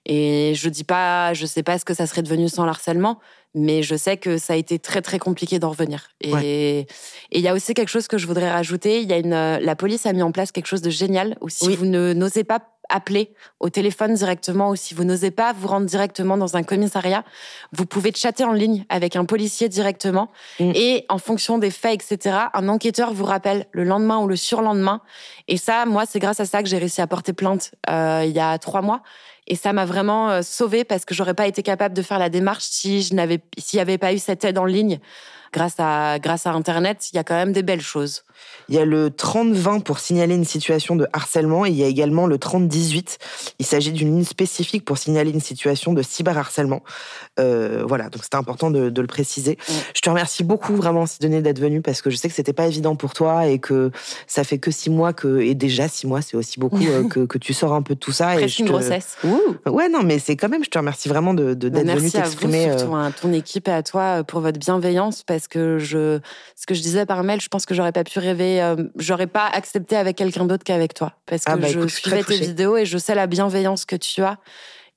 Et je dis pas, je sais pas ce que ça serait devenu sans le harcèlement, mais je sais que ça a été très très compliqué d'en revenir. Et il y a aussi quelque chose que je voudrais rajouter. Il y a une, la police a mis en place quelque chose de génial où si vous ne n'osez pas appeler au téléphone directement ou si vous n'osez pas vous rendre directement dans un commissariat, vous pouvez chatter en ligne avec un policier directement mm. et en fonction des faits, etc., un enquêteur vous rappelle le lendemain ou le surlendemain. Et ça, moi, c'est grâce à ça que j'ai réussi à porter plainte euh, il y a trois mois. Et ça m'a vraiment euh, sauvée parce que j'aurais pas été capable de faire la démarche si je n'avais, s'il n'y avait pas eu cette aide en ligne. grâce à, grâce à Internet, il y a quand même des belles choses. Il y a le 30-20 pour signaler une situation de harcèlement et il y a également le 30-18. Il s'agit d'une ligne spécifique pour signaler une situation de cyberharcèlement. Euh, voilà, donc c'était important de, le préciser. Je te remercie beaucoup vraiment, Sidonie, d'être venue parce que je sais que c'était pas évident pour toi et que ça fait que six mois que, et déjà six mois, c'est aussi beaucoup euh, que, que, tu sors un peu de tout ça. Presque et une grossesse. Ouais, non, mais c'est quand même, je te remercie vraiment de, de d'être venue t'exprimer. Merci à vous, surtout, ton équipe et à toi pour votre bienveillance parce que je, ce que je disais par mail, je pense que j'aurais pas pu rêver, euh, j'aurais pas accepté avec quelqu'un d'autre qu'avec toi. Parce ah que bah, je suivais tes vidéos et je sais la bienveillance que tu as.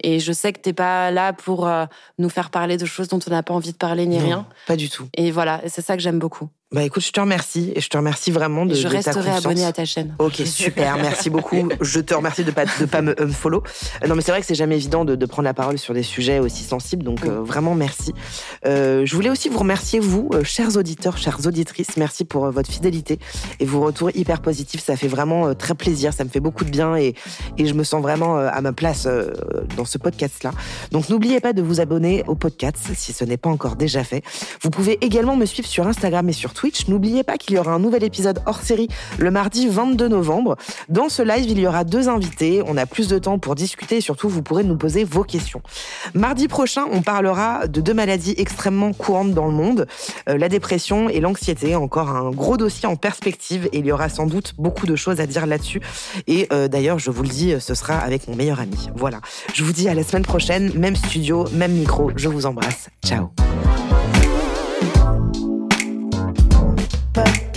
Et je sais que t'es pas là pour euh, nous faire parler de choses dont on n'a pas envie de parler ni rien. Pas du tout. Et voilà, c'est ça que j'aime beaucoup. Bah écoute, je te remercie et je te remercie vraiment de, je de resterai abonné à ta chaîne. Ok, super, merci beaucoup. Je te remercie de pas de pas me unfollow. Euh, non mais c'est vrai que c'est jamais évident de, de, prendre la parole sur des sujets aussi sensibles, donc euh, vraiment merci. Euh, je voulais aussi vous remercier vous, euh, chers auditeurs, chères auditrices, merci pour votre fidélité et vos retours hyper positifs. Ça fait vraiment très plaisir, ça me fait beaucoup de bien et et je me sens vraiment à ma place dans ce podcast là. Donc n'oubliez pas de vous abonner au podcast si ce n'est pas encore déjà fait. Vous pouvez également me suivre sur Instagram et sur Twitter N'oubliez pas qu'il y aura un nouvel épisode hors série le mardi 22 novembre. Dans ce live, il y aura deux invités. On a plus de temps pour discuter et surtout, vous pourrez nous poser vos questions. Mardi prochain, on parlera de deux maladies extrêmement courantes dans le monde, euh, la dépression et l'anxiété. Encore un gros dossier en perspective et il y aura sans doute beaucoup de choses à dire là-dessus. Et euh, d'ailleurs, je vous le dis, ce sera avec mon meilleur ami. Voilà. Je vous dis à la semaine prochaine, même studio, même micro. Je vous embrasse. Ciao.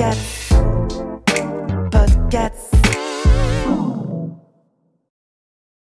Podcast. Podcast.